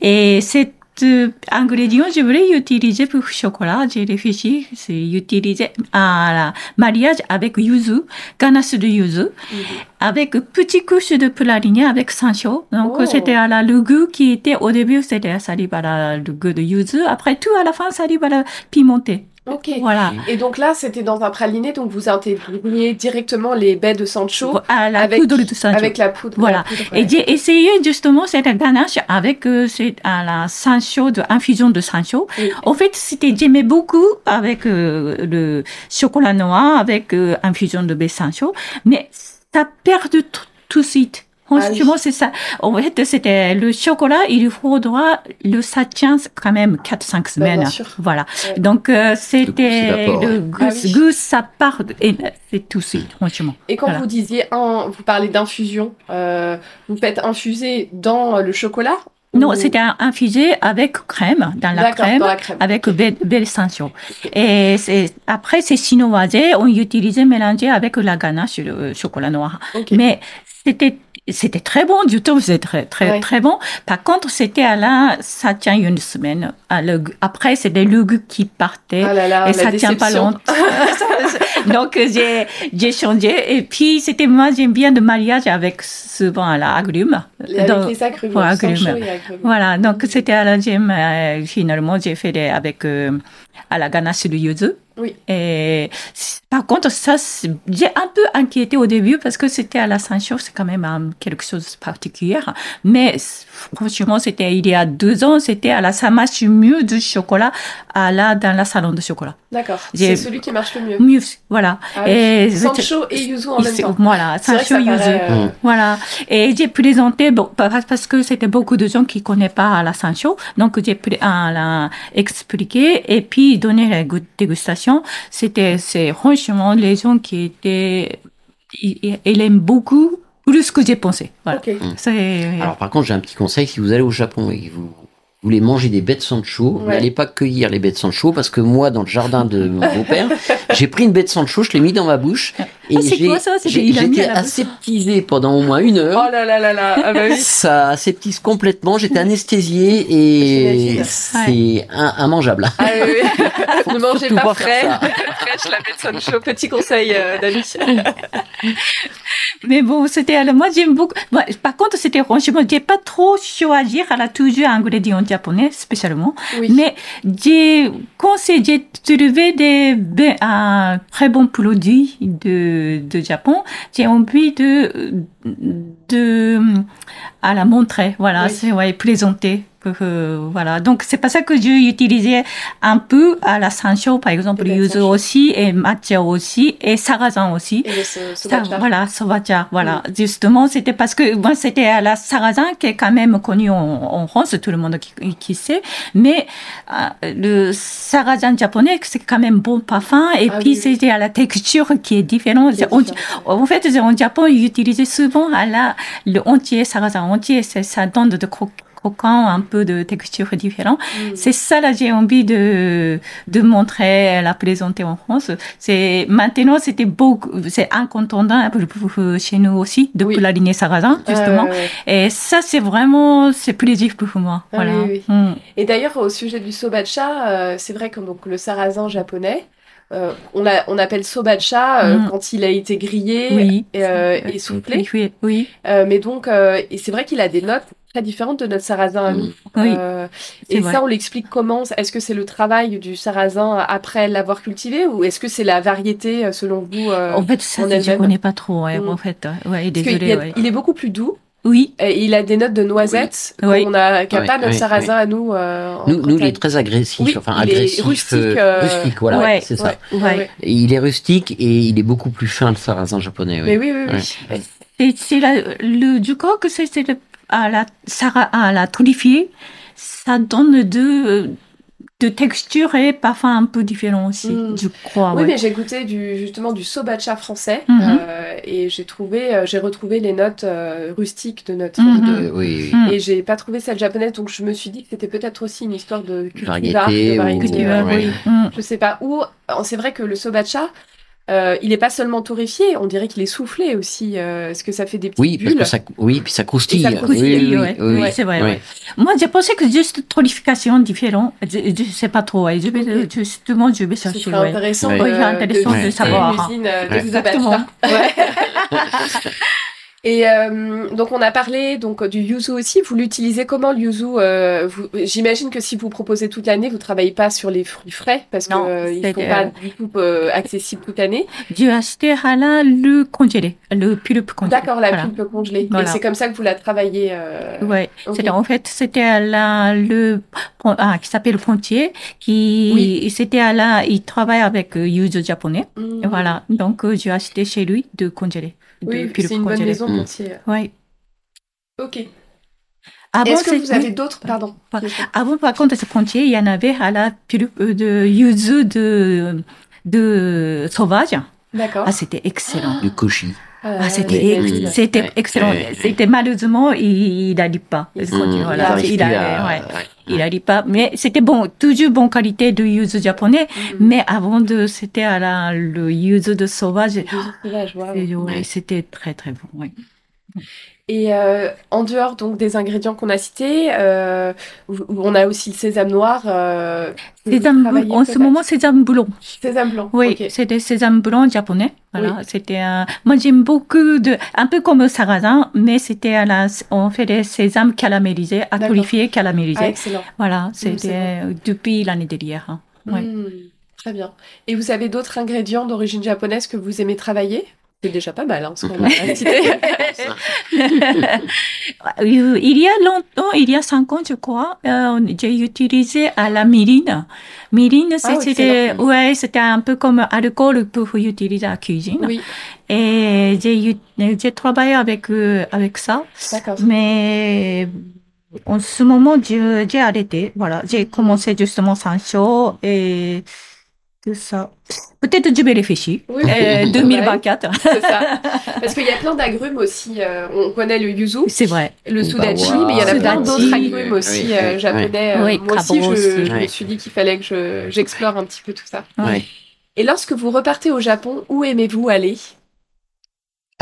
Et cet euh, ingrédient, je voulais utiliser pour chocolat. J'ai réfléchi, c'est utiliser à la mariage avec yuzu, ganache de yuzu Mhm. avec petite couche de praliné avec sancho. Donc, Oh. c'était à la, le goût qui était, au début, c'était salive à la, le goût de yuzu. Après tout, à la fin, salive à la pimenté. Ok. Voilà. Et donc là, c'était dans un praliné, donc vous intégriez directement les baies de Sancho À la avec, poudre de sancho. avec la poudre. Voilà. la poudre, Et j'ai essayé justement cette ganache avec euh, cette, à la sancho, de infusion de sancho. Oui. En fait, c'était, j'aimais beaucoup avec euh, le chocolat noir, avec euh, infusion de baie sancho, mais ça perd tout, tout de suite. Franchement, c'est ça. En fait, c'était le chocolat, il faudra, le ça tient quand même 4-5 Bah, semaines. bien sûr. Voilà. Ouais. Donc, euh, c'était le goût, Ah oui. goût, ça part, et c'est tout de suite, franchement. Et quand Voilà. vous disiez, un, vous parlez d'infusion, euh, vous faites infuser dans le chocolat Non, c'était infusé avec crème, dans la crème, dans la crème. avec belle, belle sancho. Et c'est, après, c'est chinoisé, on utilisait mélangé avec la ganache, le chocolat noir. Mais c'était, c'était très bon, du tout, c'était très, très, très bon. Par contre, c'était à la, ça tient une semaine. Après, c'est des légumes qui partaient. Ah là là, et ça tient pas déception. longtemps. Donc, j'ai, j'ai changé. Et puis, c'était, moi, j'aime bien le mariage avec souvent à la agrumes. Avec Donc, les agrumes, agrumes. Voilà, donc c'était à la gym, euh, finalement, j'ai fait des, avec, euh, à la ganache de yuzu. Oui. Et par contre, ça, j'ai un peu inquiété au début parce que c'était à la Saint-Chaud, c'est quand même un- quelque chose de particulier. Mais c- franchement, c'était il y a deux ans, c'était à la mieux du chocolat à la, dans la salon de chocolat. D'accord. C'est celui qui marche le mieux. Mieux, voilà. Ah oui. Et Sancho et yuzu en même temps. Voilà, ça yuzu. euh, Voilà. Et j'ai présenté, bon, parce que c'était beaucoup de gens qui connaissent pas la Sancho. Donc, j'ai la expliqué et puis donné la goût- dégustation. C'était, c'est franchement les gens qui étaient, ils, ils aiment beaucoup plus que j'ai pensé. Voilà. Ok. C'est, Alors par contre, j'ai un petit conseil, si vous allez au Japon et que vous voulez manger des de sancho, Ouais. n'allez pas cueillir les de sancho parce que moi, dans le jardin de mon beau-père, j'ai pris une de sancho, je l'ai mis dans ma bouche et Ah, c'est j'ai quoi ça? C'est j'ai- il a mis j'étais à la bouche. aseptisé pendant au moins une heure. Oh là là là là. Ah bah oui. Ça aseptise complètement, j'étais anesthésié et c'est un- immangeable. Ah oui, oui. ne mangez pas pas frais. Fraîche la de Sancho. Petit conseil euh, mais bon, c'était, alors, moi, j'aime beaucoup. Par contre, c'était franchement, j'ai pas trop choisi à la toujours ingrédients japonais, spécialement. Oui. Mais j'ai, quand c'est- j'ai trouvé des, ben, un très bon produit de, de Japon, j'ai envie de, de, à la montrer, voilà, Oui. c'est, ouais, présenter. Euh, voilà. Donc, c'est pas ça que j'ai utilisé un peu à la Sancho, par exemple, Peut-être yuzu aussi, et matcha aussi, et sarrasin aussi. Et le Ça, sobacha. voilà, sobacha, voilà. Justement, c'était parce que moi, c'était à la sarrasin qui est quand même connu en, en France, tout le monde qui, qui sait. Mais euh, le sarrasin japonais, c'est quand même bon parfum. Et Ah puis, oui, oui. c'était à la texture qui est différente. On- en fait, en Japon, ils utilisaient souvent à la, le entier, sarrasin entier. C'est- Ça donne de cro- croquant, un peu de texture différente. Mm. C'est ça là j'ai envie de de montrer, la présenter en France. C'est maintenant c'était beaucoup, c'est incontournable chez nous aussi depuis Oui. la lignée Sarrazin justement. Euh, ouais. Et ça c'est vraiment c'est plaisir pour moi. Ah voilà. oui, oui. Mm. Et d'ailleurs, au sujet du sobacha, euh, c'est vrai que donc, le sarrasin japonais, euh, on, l'a- on appelle sobacha euh, Mhm. quand il a été grillé Oui. et, euh, et soufflé. Oui, oui, Euh, mais donc, euh, et c'est vrai qu'il a des notes très différentes de notre sarrasin à nous. Mm. oui. Euh, et vrai. ça, on l'explique comment? Est-ce que c'est le travail du sarrasin après l'avoir cultivé ou est-ce que c'est la variété selon vous euh, en fait, ça, je elle-même? connais pas trop, ouais, Mm. en fait. Ouais, désolé, a- ouais. il est beaucoup plus doux Oui, et il a des notes de noisettes Oui. qu'on a qu'a Oui, pas notre oui, sarrasin à nous. euh, en Nous, nous, il est très agressif, Oui, enfin il est agressif, rustique, euh, euh, rustique, voilà, ouais, c'est ça. Ouais, ouais, Ouais. Il est rustique et il est beaucoup plus fin le sarrasin japonais. Mais Oui. oui, oui, oui. Ouais. Et c'est la- le, du coup que c'est c'est le- à la, à la truffier, ça donne de, de texture et parfum un peu différent aussi, Mm. je crois. Oui, ouais. mais j'ai goûté du, justement du sobacha français Mhm. euh, et j'ai trouvé, euh, j'ai retrouvé les notes euh, rustiques de notre. Mhm. de- oui, oui. Et j'ai pas trouvé celle japonaise, donc je me suis dit que c'était peut-être aussi une histoire de cultivar, Variété de ou- variété, euh, ouais. oui. Mm. Je sais pas. Ou c'est vrai que le sobacha, euh, il est pas seulement torréfié, on dirait qu'il est soufflé aussi. Euh, Est-ce que ça fait des petites Oui, parce bulles que ça, oui, puis ça croustille. Et ça croustille, oui, oui, ouais. oui, oui. Oui, c'est vrai, Oui. ouais. Moi, j'ai pensé que juste tronification différente. Je, je sais pas trop. Ouais. Je vais, justement, je vais chercher. serait ouais. intéressant, Ouais. de, Oui, intéressant de de visiter savoir. l'usine euh, de Ouais. sobacha. Et euh, donc on a parlé donc du yuzu aussi. Vous l'utilisez comment le yuzu euh, vous- J'imagine que si vous proposez toute l'année, vous travaillez pas sur les fruits frais parce Non, que ils c'est, sont euh, pas du tout euh, accessibles toute l'année. J'ai acheté à la, le congelé, le pulpe congelé. D'accord, la Voilà. pulpe congelée. Voilà. Et c'est comme ça que vous la travaillez. euh, Ouais, ok. c'était en fait c'était à la le ah, qui s'appelle Pontier qui Oui. c'était à la il travaille avec euh, yuzu japonais. Et voilà donc euh, j'ai acheté chez lui de congelé de Oui, c'est une bonne maison Mm. Pontier. Ouais. Ok. Avant Est-ce que vous avez oui. d'autres? Pardon. Avant par contre ce Pontier il y en avait à la pulpe euh, de yuzu de de sauvage. D'accord. Ah c'était excellent. Du koshi. Ah, c'était oui, ex- oui. c'était excellent. C'était malheureusement il n'arrive pas. Il voilà, ouais. ouais. N'arrive pas, mais c'était bon, toujours bonne qualité de yuzu japonais. Mhm. Mais avant de, c'était à la, le yuzu de sauvage. Ouais. C'était très très bon. Et euh, en dehors donc des ingrédients qu'on a cités, euh, on a aussi le sésame noir. Euh, Sésame, en ce moment, sésame blanc. Sésame blanc. Oui, ok. c'était sésame blanc japonais. Voilà, Oui. c'était un... Moi, j'aime beaucoup de... Un peu comme sarrasin, mais c'était à la... On fait des sésames caramélisés, Ah, caramélisés. excellent. Voilà, c'est c'était depuis l'année dernière. hein. Ouais. Hmm, très bien. Et vous avez d'autres ingrédients d'origine japonaise que vous aimez travailler? C'est déjà pas mal, hein, ce qu'on a cité. il y a longtemps, il y a cinq ans, je crois, euh, j'ai utilisé à la mirine. Mirine, Ah, c'était, ouais, c'était un peu comme alcool pour utiliser à la cuisine. oui, Et j'ai, eu- j'ai travaillé avec, euh, avec ça. d'accord. Mais en ce moment, je- j'ai arrêté. Voilà, j'ai commencé justement sans chaud et tout ça. Peut-être je vais réfléchir. Oui, Euh, oui. 2024. C'est ça. Parce qu'il y a plein d'agrumes aussi. euh, on connaît le yuzu, C'est vrai. le sudachi, Bah, mais il y en a plein Sudachi, d'autres agrumes aussi oui, euh, oui, japonais. Euh, oui. Moi aussi, je, aussi. je me suis dit qu'il fallait que je- j'explore un petit peu tout ça. Ouais. Et lorsque vous repartez au Japon, où aimez-vous aller?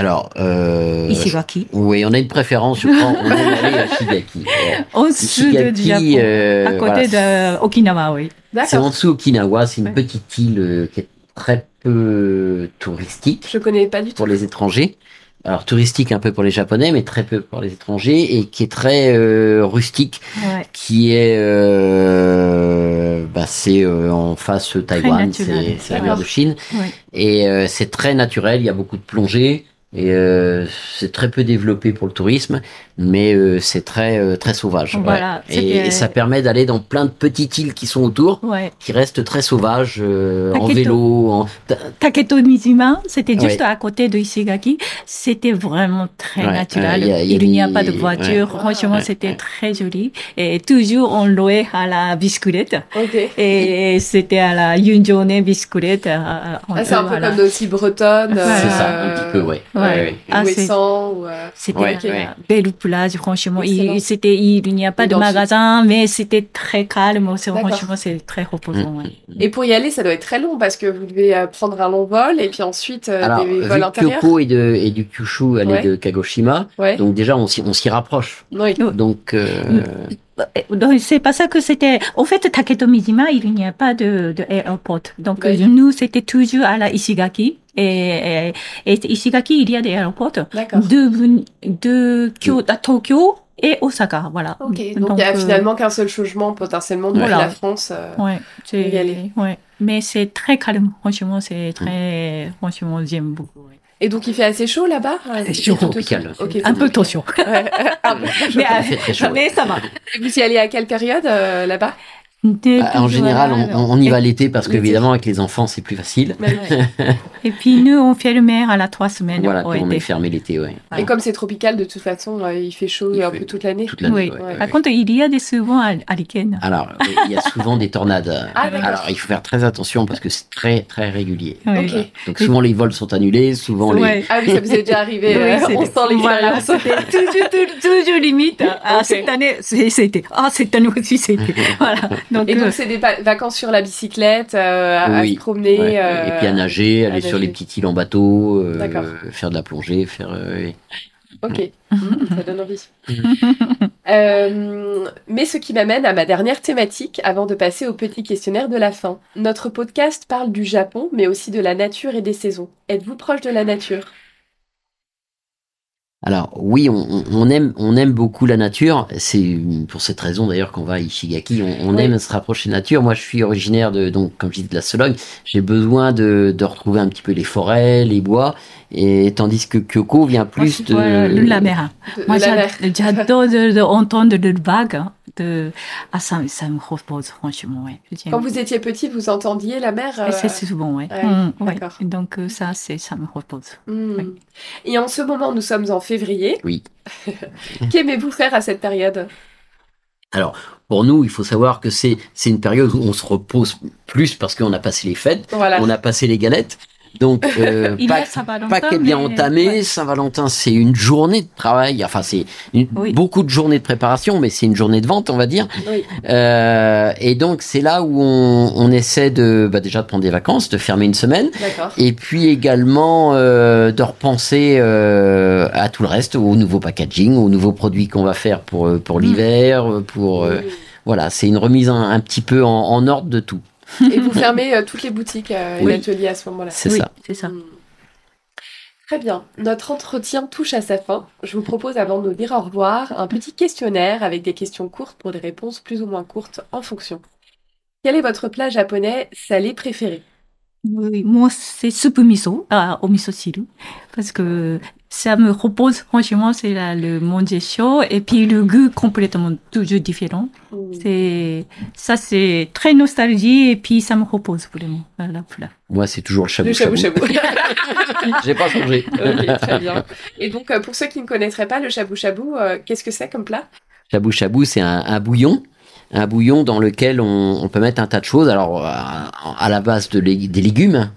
Alors, euh, Ishigaki. oui, on a une préférence, je crois. On aime aller à Shigaki. Au sud du Japon. Euh, à côté voilà, de Okinawa, oui. c'est en dessous Okinawa. C'est une Ouais. petite île euh, qui est très peu touristique Je connais pas du tout. pour les étrangers. Alors touristique un peu pour les Japonais, mais très peu pour les étrangers, et qui est très euh, rustique, Ouais. qui est, euh, bah, c'est en face Taïwan, c'est la mer de Chine, Ouais. et c'est très naturel. Il y a beaucoup de plongées. Et euh, c'est très peu développé pour le tourisme, mais euh, c'est très euh, très sauvage. ouais. Voilà, Et, ça permet d'aller dans plein de petites îles qui sont autour, Ouais. qui restent très sauvages, euh, en vélo. En... Taketo Mizuma, c'était juste Ouais. à côté de Ishigaki. C'était vraiment très Ouais, naturel. il y a- il y a il n'y a des- pas de voiture. ouais. Franchement, Ouais, c'était ouais. très joli. Et toujours on louait à la biscuite. Ok. Et c'était à la Yunjone biscuite. euh, Ah, c'est un peu voilà. comme bretonnes. Voilà. C'est ça, un petit peu, ouais. Ouais. Ah, euh, C'était Ouais, une ouais. belle plage, franchement. Il, c'était, il n'y a pas Et de magasin, mais c'était très calme. Franchement, c'est très reposant. ouais. Et pour y aller, ça doit être très long parce que vous devez euh, prendre un long vol et puis ensuite euh, Alors, des vols intérieurs. Kyoko et, de, et du Kyushu allaient Ouais. de Kagoshima, Ouais. donc déjà on s'y on s'y rapproche. Oui. Donc, euh, Donc, c'est pas ça que c'était. En fait, Taketo Mizima, il n'y a pas de, de aéroport. Donc, Oui. nous, c'était toujours à la Ishigaki. Et, et, et Ishigaki, il y a des aéroports D'accord. de, de Kyo- à Tokyo et Osaka. Voilà. Ok. Donc, il n'y a euh, finalement qu'un seul changement potentiellement Voilà. la France. euh, Ouais, c'est, y aller. ouais. Mais c'est très calme. Franchement, c'est très, franchement, j'aime beaucoup. ouais. Et donc, il fait assez chaud là-bas? Euh, C'est chaud, tropical. Un peu. Ouais. Chaud. Mais, mais ça va. Vous y allez à quelle période euh, là-bas? En général, on, on y va l'été parce qu'évidemment avec les enfants c'est plus facile. Même- Et puis, nous, on fait le maire à la trois semaines. Voilà, puis on été. est fermé l'été, ouais. Et comme c'est tropical, de toute façon, euh, il fait chaud Il un fait peu toute l'année. Toute l'année. Oui. ouais, Ouais. ouais, Par contre, il y a des souvent à, Riken. Alors, oui, il y a souvent des tornades. Ah. Alors, il faut faire très attention parce que c'est très très régulier. Donc souvent les vols sont annulés, souvent les. Ouais. Ah oui, ça vous est déjà arrivé. Oui, euh, on sent voilà, l'expérience. c'était toujours, toujours, toujours limite. Ah, cette année, c'est- c'était. Ah, cette année aussi, c'était. voilà. Donc, Et euh, donc, c'est des va- vacances sur la bicyclette, euh, à, se promener. Ouais, euh, Et puis à nager, à aller sur les petites îles en bateau, euh, faire de la plongée, faire. euh. Ok, Mhm, ça donne envie. Euh, mais ce qui m'amène à ma dernière thématique avant de passer au petit questionnaire de la fin. Notre podcast parle du Japon, mais aussi de la nature et des saisons. Êtes-vous proche de la nature? Alors oui, on, on- on aime, on aime beaucoup la nature. C'est pour cette raison d'ailleurs qu'on va à Ishigaki. On, on Oui. aime se rapprocher de la nature. Moi, je suis originaire de, donc comme je dis, de la Sologne. J'ai besoin de, de retrouver un petit peu les forêts, les bois, et tandis que Kyoko vient plus de voilà, la mer. de, Moi, de la mer j'a- j'adore de, de entendre le vague. De... Ah, ça, ça me repose, franchement, ouais. Quand vous étiez petit, vous entendiez la mer euh, Et C'est souvent, ouais. ouais, Mm, ouais. d'accord. Donc, euh, ça, c'est, ça me repose. Oui. Et en ce moment, nous sommes en février. Oui. Qu'aimez-vous faire à cette période? Alors, pour nous, il faut savoir que c'est c'est une période où on se repose plus parce qu'on a passé les fêtes, Voilà. on a passé les galettes. Donc, euh, Pâques, Pâques est bien entamé. ouais. Saint-Valentin, c'est une journée de travail. Enfin, c'est Oui. beaucoup de journées de préparation, mais c'est une journée de vente, on va dire. Oui. Euh, et donc, c'est là où on, on essaie de, bah, déjà de prendre des vacances, de fermer une semaine. Et puis également euh, de repenser euh, à tout le reste, au nouveau packaging, aux nouveaux produits qu'on va faire pour, euh, pour Mm. l'hiver, pour voilà, c'est une remise un, un petit peu en, en ordre de tout. Et vous fermez euh, toutes les boutiques euh, et Oui. l'atelier à ce moment-là. C'est oui, ça. c'est ça. Hmm. Très bien. Notre entretien touche à sa fin. Je vous propose, avant de nous dire au revoir, un petit questionnaire avec des questions courtes pour des réponses plus ou moins courtes en fonction. Quel est votre plat japonais salé préféré? Oui, moi, c'est soupe miso, ah, au miso siru. Parce que ça me repose, franchement, c'est là, le manger chaud et puis le goût complètement toujours différent. C'est, ça, c'est très nostalgie et puis ça me repose vraiment. Voilà, voilà. Moi, c'est toujours le Le shabu shabu shabu. shabu. J'ai pas changé. ok, très bien. Et donc, euh, pour ceux qui ne connaîtraient pas le shabu shabu, euh, qu'est-ce que c'est comme plat? Shabu shabu, c'est un, un bouillon. Un bouillon dans lequel on, on peut mettre un tas de choses. Alors, à, à la base de lég- des légumes.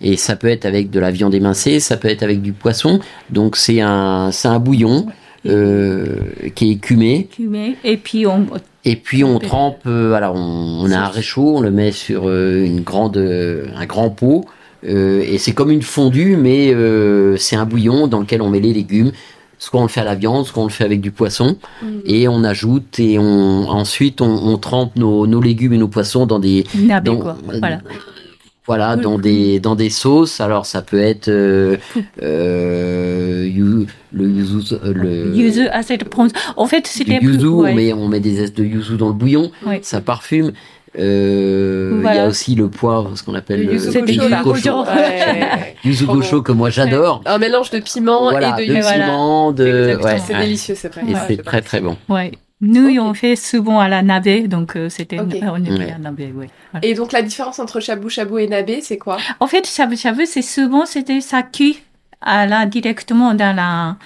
Et ça peut être avec de la viande émincée, ça peut être avec du poisson. Donc, c'est un, un bouillon euh, qui est écumé. Cumé, Et puis on, Et puis, on trempe. euh, alors, on, on a un réchaud, on le met sur euh, une grande, euh, un grand pot. euh, et c'est comme une fondue, mais euh, c'est un bouillon dans lequel on met les légumes. Soit on le fait à la viande, soit on le fait avec du poisson Hmm. et on ajoute et on ensuite on, on trempe nos, nos légumes et nos poissons dans des dans, quoi. Voilà. dans des dans des sauces alors ça peut être euh, euh, yu- le yuzu euh, le Yuzu, ah, c'est. En fait, c'était yuzu plus- ouais. on met on met des zestes de yuzu dans le bouillon Ouais. ça parfume Euh, il y a aussi le poivre ce qu'on appelle Le le, yuzu le yuzu gosho bon. que moi j'adore Un mélange de piment voilà et de de yuzu. voilà. piment de Exactement, ouais, c'est ouais. délicieux, c'est vrai. et Ouais, c'est très très bon Ouais. Nous, Ok. on fait souvent à la nabe, donc euh, c'était, Ok. on est Ouais. à la nabe, ouais. Voilà. Et donc, la différence entre shabu shabu et nabe, c'est quoi? En fait, shabu shabu, c'est souvent, c'était ça cuit à la, directement dans la,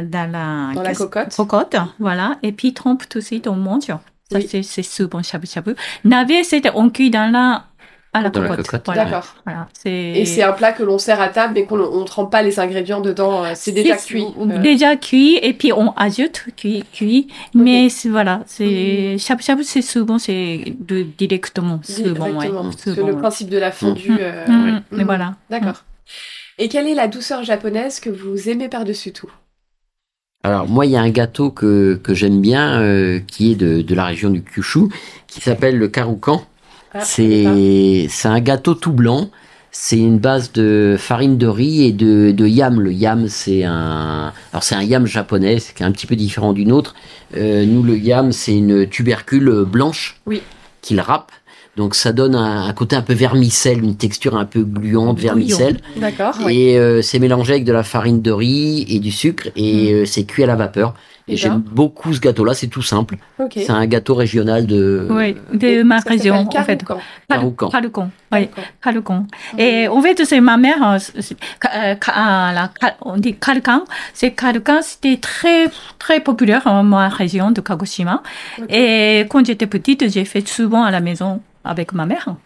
dans la, Dans la cocotte cocotte, voilà. Et puis, trempe tout de suite, on mange. Ça, Oui. c'est, c'est souvent shabu shabu. Nabe, c'était on cuit dans la, à la Dans la cocotte. Voilà. D'accord. Voilà. C'est, Et c'est un plat que l'on sert à table, mais qu'on ne trempe pas les ingrédients dedans. euh, C'est déjà C'est- cuit. euh. Déjà cuit, et puis on ajoute cuit, cuit. Mais c'est- voilà, c'est, shabu shabu, c'est souvent, c'est de, directement, souvent, ouais. Directement. Parce que Souvent, le ouais. principe de la fondue. Mm. euh, Mm, ouais. mm, mais Mm. voilà. D'accord. Et quelle est la douceur japonaise que vous aimez par-dessus tout? Alors moi, il y a un gâteau que, que j'aime bien, euh, qui est de, de la région du Kyushu, qui s'appelle le karukan. Ah, c'est c'est un gâteau tout blanc. C'est une base de farine de riz et de, de yam. Le yam, c'est un alors c'est un yam japonais, c'est un petit peu différent du nôtre. Euh, nous, le yam, c'est une tubercule blanche Oui. qu'il râpe. Donc ça donne un, un côté un peu vermicelle, une texture un peu gluante, vermicelle. D'accord. Et euh, c'est mélangé avec de la farine de riz et du sucre et euh, c'est cuit à la vapeur. Et j'aime beaucoup ce gâteau-là, c'est tout simple. C'est un gâteau régional de Oui, de ma ça région, s'appelle en fait. Karukan. Karukan. Oui. Karukan. Et en fait, c'est ma mère, euh, c'est- euh, ah, la- on dit Karukan. C'est Karukan, c'était très, très populaire dans ma région de Kagoshima. Et quand j'étais petite, j'ai fait souvent à la maison avec ma mère.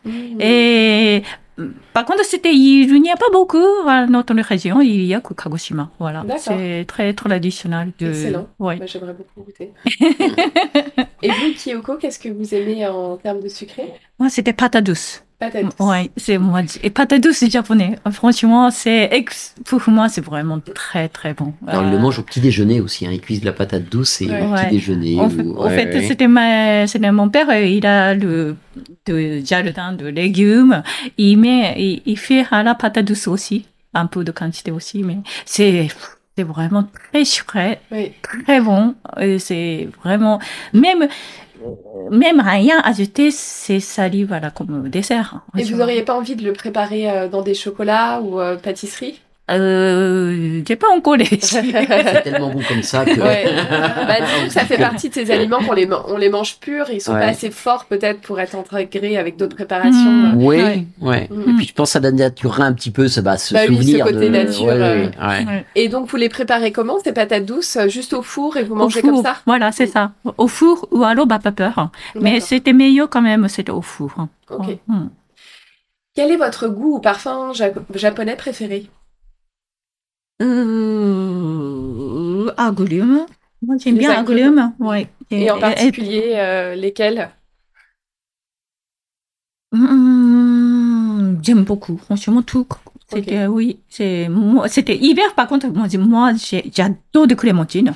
Et euh, par contre, c'était, il n'y a pas beaucoup à notre région, il y a que Kagoshima. Voilà. C'est très traditionnel. De... Excellent. Ouais. Bah, J'aimerais beaucoup goûter. Et vous, Kyoko, qu'est-ce que vous aimez en termes de sucré? Moi, c'était pâte douce. Patate. Ouais, c'est moi. Et pâte douce japonais. Franchement, c'est ex... pour moi, c'est vraiment très très bon. Alors, Euh, le mangent au petit déjeuner aussi. Hein. Ils cuisent de la patate douce et Ouais. au petit Ouais. déjeuner. En fait, ou- ouais, fait, c'était ma, c'était mon père. euh, Il a le de jardin de légumes. Il met, il, il fait à la pâte douce aussi, un peu de quantité aussi, mais c'est c'est vraiment très sucré, Oui. très bon. C'est vraiment même même rien ajouté, c'est salé voilà comme dessert. Et vous n'auriez pas envie de le préparer euh, dans des chocolats ou euh, pâtisseries? Euh, j'ai pas encore les. C'est tellement bon comme ça que. Ouais. Bah, disons que ça fait partie de ces aliments qu'on les, on les mange purs. Ils sont Ouais. pas assez forts peut-être pour être intégrés avec d'autres préparations. Mm. euh. Oui, Ouais. ouais. Mm. Et puis je pense que ça dénaturera un petit peu ce, bah, ce Bah oui, ce souvenir côté de. nature, Ouais, euh, ouais, ouais. Ouais. Et donc vous les préparez comment ces patates douces euh, Juste au four et vous mangez comme ça? Voilà, c'est ça. Au four ou alors bas vapeur. Mais c'était meilleur quand même, c'était au four. Ok. Mm. Quel est votre goût ou parfum ja- japonais préféré? Euh, agrumes. Moi, j'aime bien agrumes. agrumes. Ouais. Et en particulier, euh, lesquels? Hum, j'aime beaucoup. Franchement, tout. C'était, oui, c'est, moi, c'était hiver, par contre, moi, moi, j'ai- j'adore de clémentine.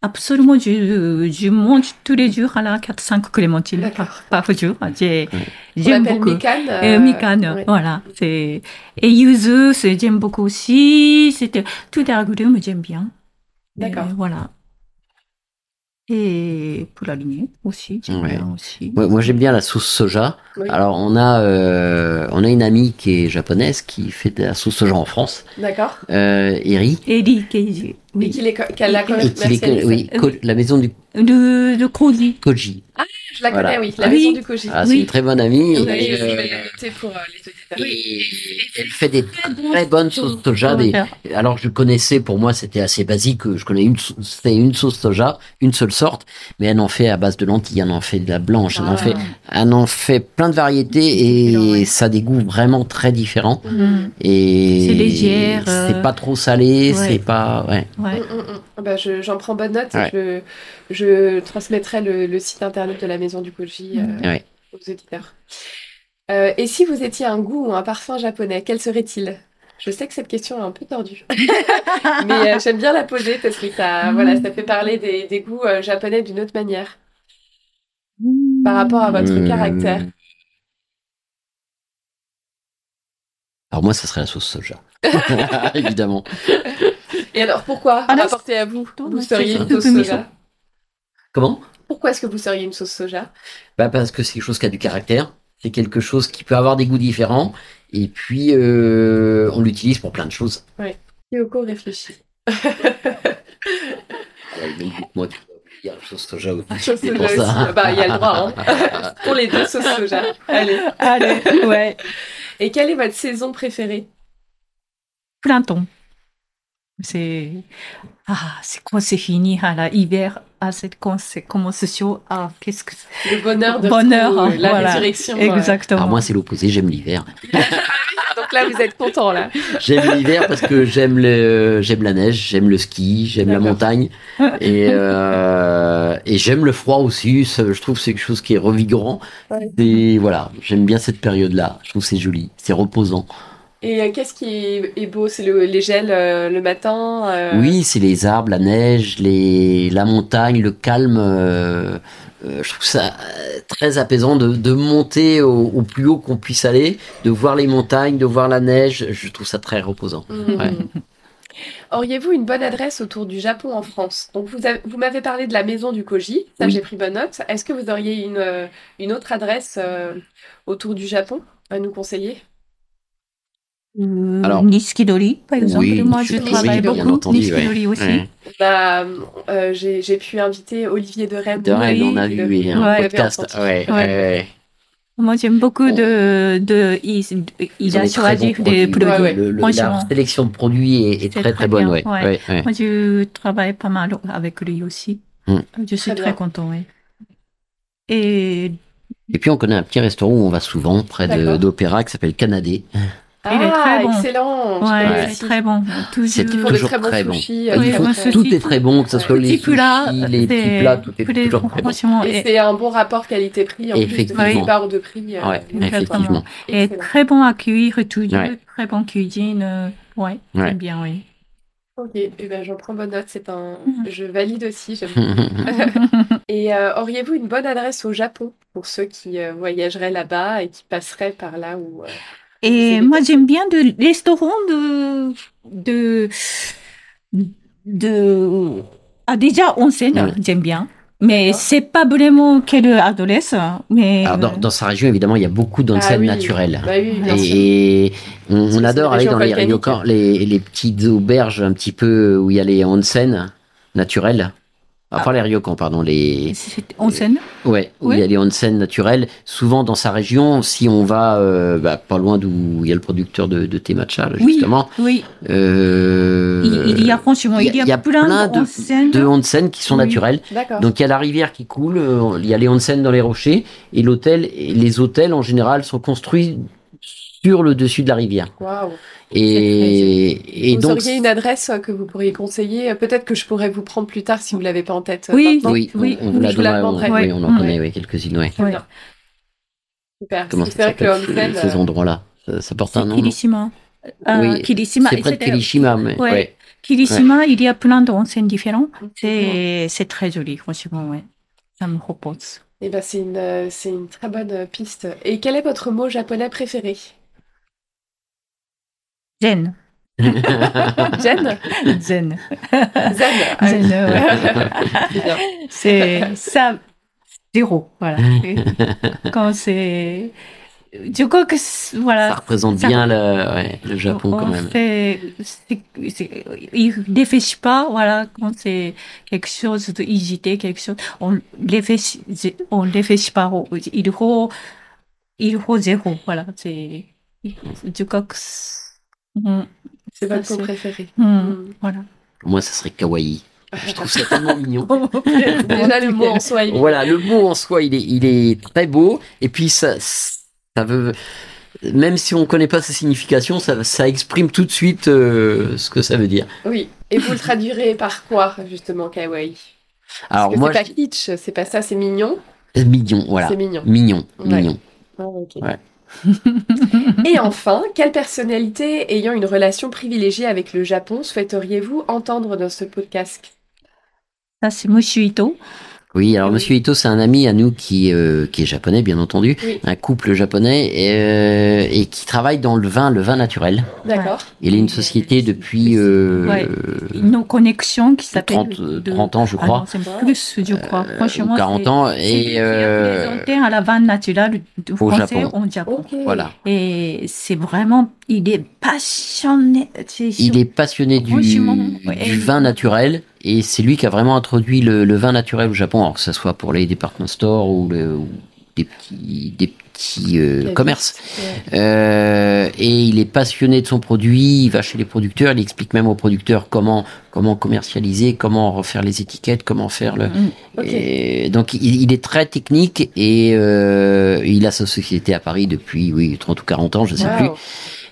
Absolument, je, je mange tous les jours à la 4-5 clémentines par, D'accord. par jour. J'ai, On j'aime beaucoup. mikan. Et euh, mikan, ouais. voilà, c'est, et yuzu, c'est, j'aime beaucoup aussi. C'était, tout les agrumes, j'aime bien. D'accord. Et Voilà. Et pour la lignée aussi, j'aime Ouais. bien aussi. Ouais, moi j'aime bien la sauce soja. Oui. Alors on a euh, on a une amie qui est japonaise qui fait de la sauce soja en France, D'accord. euh, Eri, Eri Keiji, Et oui. qu'il est co- qu'elle la Et- connaît et qui oui, ko- la maison du De, de Koji. Koji. Je la connais, Voilà. oui. La Oui. maison du Koji. Ah, c'est Oui. une très bonne amie. Et, euh, pour euh, les et elle fait des très bonnes sauces soja. Des... Alors je connaissais, pour moi c'était assez basique. Je connais une, sau- c'était une sauce soja, une seule sorte, mais elle en fait à base de lentilles, elle en fait de la blanche, elle en Ah. fait, elle en fait plein de variétés et ouais. ça a des goûts vraiment très différents. Mm. Et C'est légère, euh, c'est pas trop salé, ouais. c'est pas, ouais. Ouais. Mm, mm, mm. Bah, je- J'en prends bonne note. et Ouais. Je, je transmettrai le, le site internet de la maison du Koji euh. Ouais. aux auditeurs. Euh, et si vous étiez un goût ou un parfum japonais, quel serait-il? Je sais que cette question est un peu tordue, mais euh, j'aime bien la poser parce que ça, voilà, ça fait parler des, des goûts euh, japonais d'une autre manière par rapport à votre caractère. Alors moi, ça serait la sauce soja. Évidemment. Et alors pourquoi Ah, rapporté à vous, vous seriez une sauce soja Comment? Pourquoi est-ce que vous seriez une sauce soja? Bah Parce que c'est quelque chose qui a du caractère. C'est quelque chose qui peut avoir des goûts différents. Et puis, euh, on l'utilise pour plein de choses. Kyoko réfléchit. Ouais, mais Moi, tu vas dire la sauce soja aussi. Sauce C'est soja pour aussi. ça. Bah, il y a le droit, hein. Pour les deux sauces soja. Allez. Allez, ouais. Et quelle est votre saison préférée? Printemps. C'est, ah, c'est quand c'est fini, à la hiver, ah, c'est quand c'est commence chaud, ah, qu'est-ce que c'est. Le bonheur de Bonheur, la voilà. résurrection. Exactement. Alors moi, c'est l'opposé. J'aime l'hiver. Donc là, vous êtes content là. J'aime l'hiver parce que j'aime le, j'aime la neige, j'aime le ski, j'aime la montagne et euh, et j'aime le froid aussi. Ça, je trouve que c'est quelque chose qui est revigorant. Ouais. Et voilà, j'aime bien cette période-là. Je trouve que c'est joli, c'est reposant. Et euh, qu'est-ce qui est beau? C'est le, les gels euh, le matin euh, Oui, c'est les arbres, la neige, les, la montagne, le calme. euh, je trouve ça très apaisant de, de monter au, au plus haut qu'on puisse aller, de voir les montagnes, de voir la neige. Je trouve ça très reposant. Ouais. Auriez-vous une bonne adresse autour du Japon en France? Donc vous, avez- vous m'avez parlé de la maison du Koji, ça Oui. j'ai pris bonne note. Est-ce que vous auriez une, une autre adresse autour du Japon à nous conseiller? Euh, Alors- Niskidori, par exemple. Oui, Moi, je travaille beaucoup. entendu, Niskidori ouais. aussi. Ouais. bah, euh, j'ai, j'ai pu inviter Olivier de Rennes. De Rennes, on a vu oui, un Ouais. podcast. entendu. Ouais, Ouais. ouais. Moi, j'aime beaucoup de, de, il, a choisi des produits. produits. Ouais, ouais. Le- le- la sélection de produits est, très très très bonne. bien, Ouais. ouais. Ouais, ouais. Moi, je travaille pas mal avec lui aussi. Hmm. Je suis Très content, oui. Et Et puis on connaît un petit restaurant où on va souvent près d'Opéra qui s'appelle Canadé. Ah, Il est très bon. excellent. ouais, aussi. c'est très bon. Toujours. C'est de toujours très bons très bon. sushis. Euh, Oui, moi, très- tout est très bon, que ce soit Les les petits plats, sushis, les c'est- petits plats, tout est toujours très bon. Et et, c'est un bon rapport qualité-prix en plus de Effectivement. cette barre de prix. euh, Ouais, effectivement. et excellent. très bon à cuire, toujours. Ouais. Très bon cuisine. euh, Ouais, Ouais. bien, oui. Ok, eh ben, j'en prends bonne note. C'est un, Mhm. je valide aussi. j'aime Et euh, auriez-vous une bonne adresse au Japon pour ceux qui euh, voyageraient là-bas et qui passeraient par là où euh, Et moi, j'aime bien de restaurants de, de, de, ah, déjà, onsen, Ouais. j'aime bien. Mais c'est pas vraiment quelle adresse, mais. Alors, dans, dans sa région, évidemment, il y a beaucoup d'onsen Ah oui. naturelles. Bah oui. Et on, on adore aller dans les les, les petites auberges un petit peu où il y a les onsen naturels. Enfin, les ryokan, pardon, les, c'est onsen? ouais, Oui. il y a les onsen naturels. Souvent, dans sa région, si on va euh, bah, pas loin d'où il y a le producteur de, de thé matcha, là, Oui. justement, Oui, euh, il, il y a franchement, il y a, plein, de, d'onsen. de onsen qui sont Oui. naturels. D'accord. Donc il y a la rivière qui coule, euh, il y a les onsen dans les rochers et l'hôtel les hôtels en général sont construits sur le dessus de la rivière. Waouh. Et, et Vous donc, auriez une adresse euh, que vous pourriez conseiller Peut-être que je pourrais vous prendre plus tard si vous l'avez pas en tête. euh, Oui. maintenant. oui, on- Oui, on, vous la je vous la donnera, on- demanderai. oui, on en Ouais. connaît quelques-unes, ouais. Ouais. Super. Comment ça que le ces, ces euh, endroits-là ça, ça porte un nom Kirishima. Euh, Oui, Kirishima. C'est près de Kirishima, mais Ouais. ouais. Kirishima, il y a plein d'onsen différents. C'est, c'est très joli, franchement, ouais. Ça me repose. eh ben, c'est une, c'est une très bonne piste. Et quel est votre mot japonais préféré? Zen. Jen? Zen. Zen. Zen, ouais. c'est ça, zéro, voilà. Quand c'est, je crois que, voilà. Ça représente Ça- bien le, ouais, le Japon quand même. fait- c'est- c'est- il réfléchit pas, voilà, quand c'est quelque chose de quelque chose, on réfléchit, on réfléchit pas, il faut, il faut zéro, voilà, c'est, je crois c'est- Mm, C'est votre préféré. mm, Mm. voilà. Moi, ça serait kawaii. Je trouve ça tellement mignon. Déjà, le mot en soi, il Voilà, le mot en soi, il est, il est très beau. Et puis, ça, ça veut, même si on connaît pas sa signification, ça, ça exprime tout de suite euh, ce que ça veut dire. Oui. Et vous le traduirez par quoi, justement, kawaii? Alors, Parce que moi, c'est pas kitsch, c'est pas ça, c'est mignon. je- mignon, voilà. C'est mignon. Mignon, Ouais. mignon. Ah, ok. Ouais. Et enfin, quelle personnalité ayant une relation privilégiée avec le Japon souhaiteriez-vous entendre dans ce podcast? Ça, c'est. Oui, alors Oui. Monsieur Ito, c'est un ami à nous qui, euh, qui est japonais, bien entendu, Oui. un couple japonais et, euh, et qui travaille dans le vin, le vin naturel. D'accord. Il a une société depuis euh, Ouais. Nos connexions qui s'appellent 30, euh, de- 30 ans, je Ah crois. non, c'est plus, je crois. Euh, Franchement, ou 40 c'est- ans et euh, à la vanne naturelle au Japon. au Japon. Ok. voilà. Et c'est vraiment, il est passionné. Il est passionné du, du vin naturel et c'est lui qui a vraiment introduit le, le vin naturel au Japon, alors que ce soit pour les department stores ou, le- ou des petits, des petits euh, commerces. Euh, et il est passionné de son produit, il va chez les producteurs, il explique même aux producteurs comment comment commercialiser, comment refaire les étiquettes, comment faire le. Mm. Et donc il, il est très technique et euh, il a sa société à Paris depuis oui 30 ou 40 ans, je sais plus.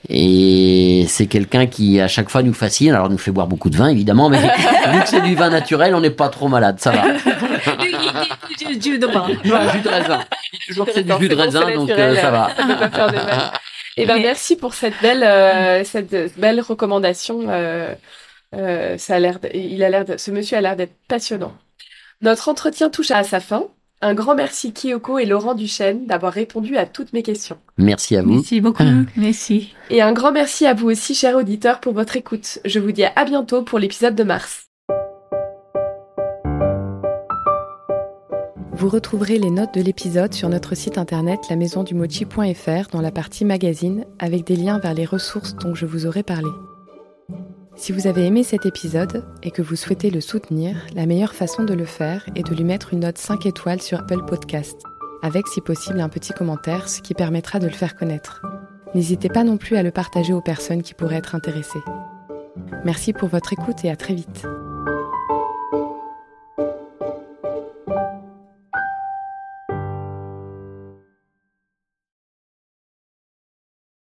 Et c'est quelqu'un qui à chaque fois nous fascine. Alors nous fait boire beaucoup de vin évidemment, mais vu que c'est du vin naturel, on n'est pas trop malade, ça va. Du- du- de vin. Jus de raisin. Il dit toujours que c'est du jus de bon, raisin, donc naturel. euh, ça va. Pas de. Eh ben, Mais- merci pour cette belle, euh, cette belle recommandation. Euh, euh, ça a l'air, de- il a l'air, de- ce monsieur a l'air d'être passionnant. Notre entretien touche à sa fin. Un grand merci Kyoko et Laurent Duchesne d'avoir répondu à toutes mes questions. Merci à vous. Merci beaucoup. Merci. Et un grand merci à vous aussi, chers auditeurs, pour votre écoute. Je vous dis à bientôt pour l'épisode de mars. Vous retrouverez les notes de l'épisode sur notre site internet lamaisondumochi.fr dans la partie magazine avec des liens vers les ressources dont je vous aurai parlé. Si vous avez aimé cet épisode et que vous souhaitez le soutenir, la meilleure façon de le faire est de lui mettre une note 5 étoiles sur Apple Podcast, avec si possible un petit commentaire, ce qui permettra de le faire connaître. N'hésitez pas non plus à le partager aux personnes qui pourraient être intéressées. Merci pour votre écoute et à très vite.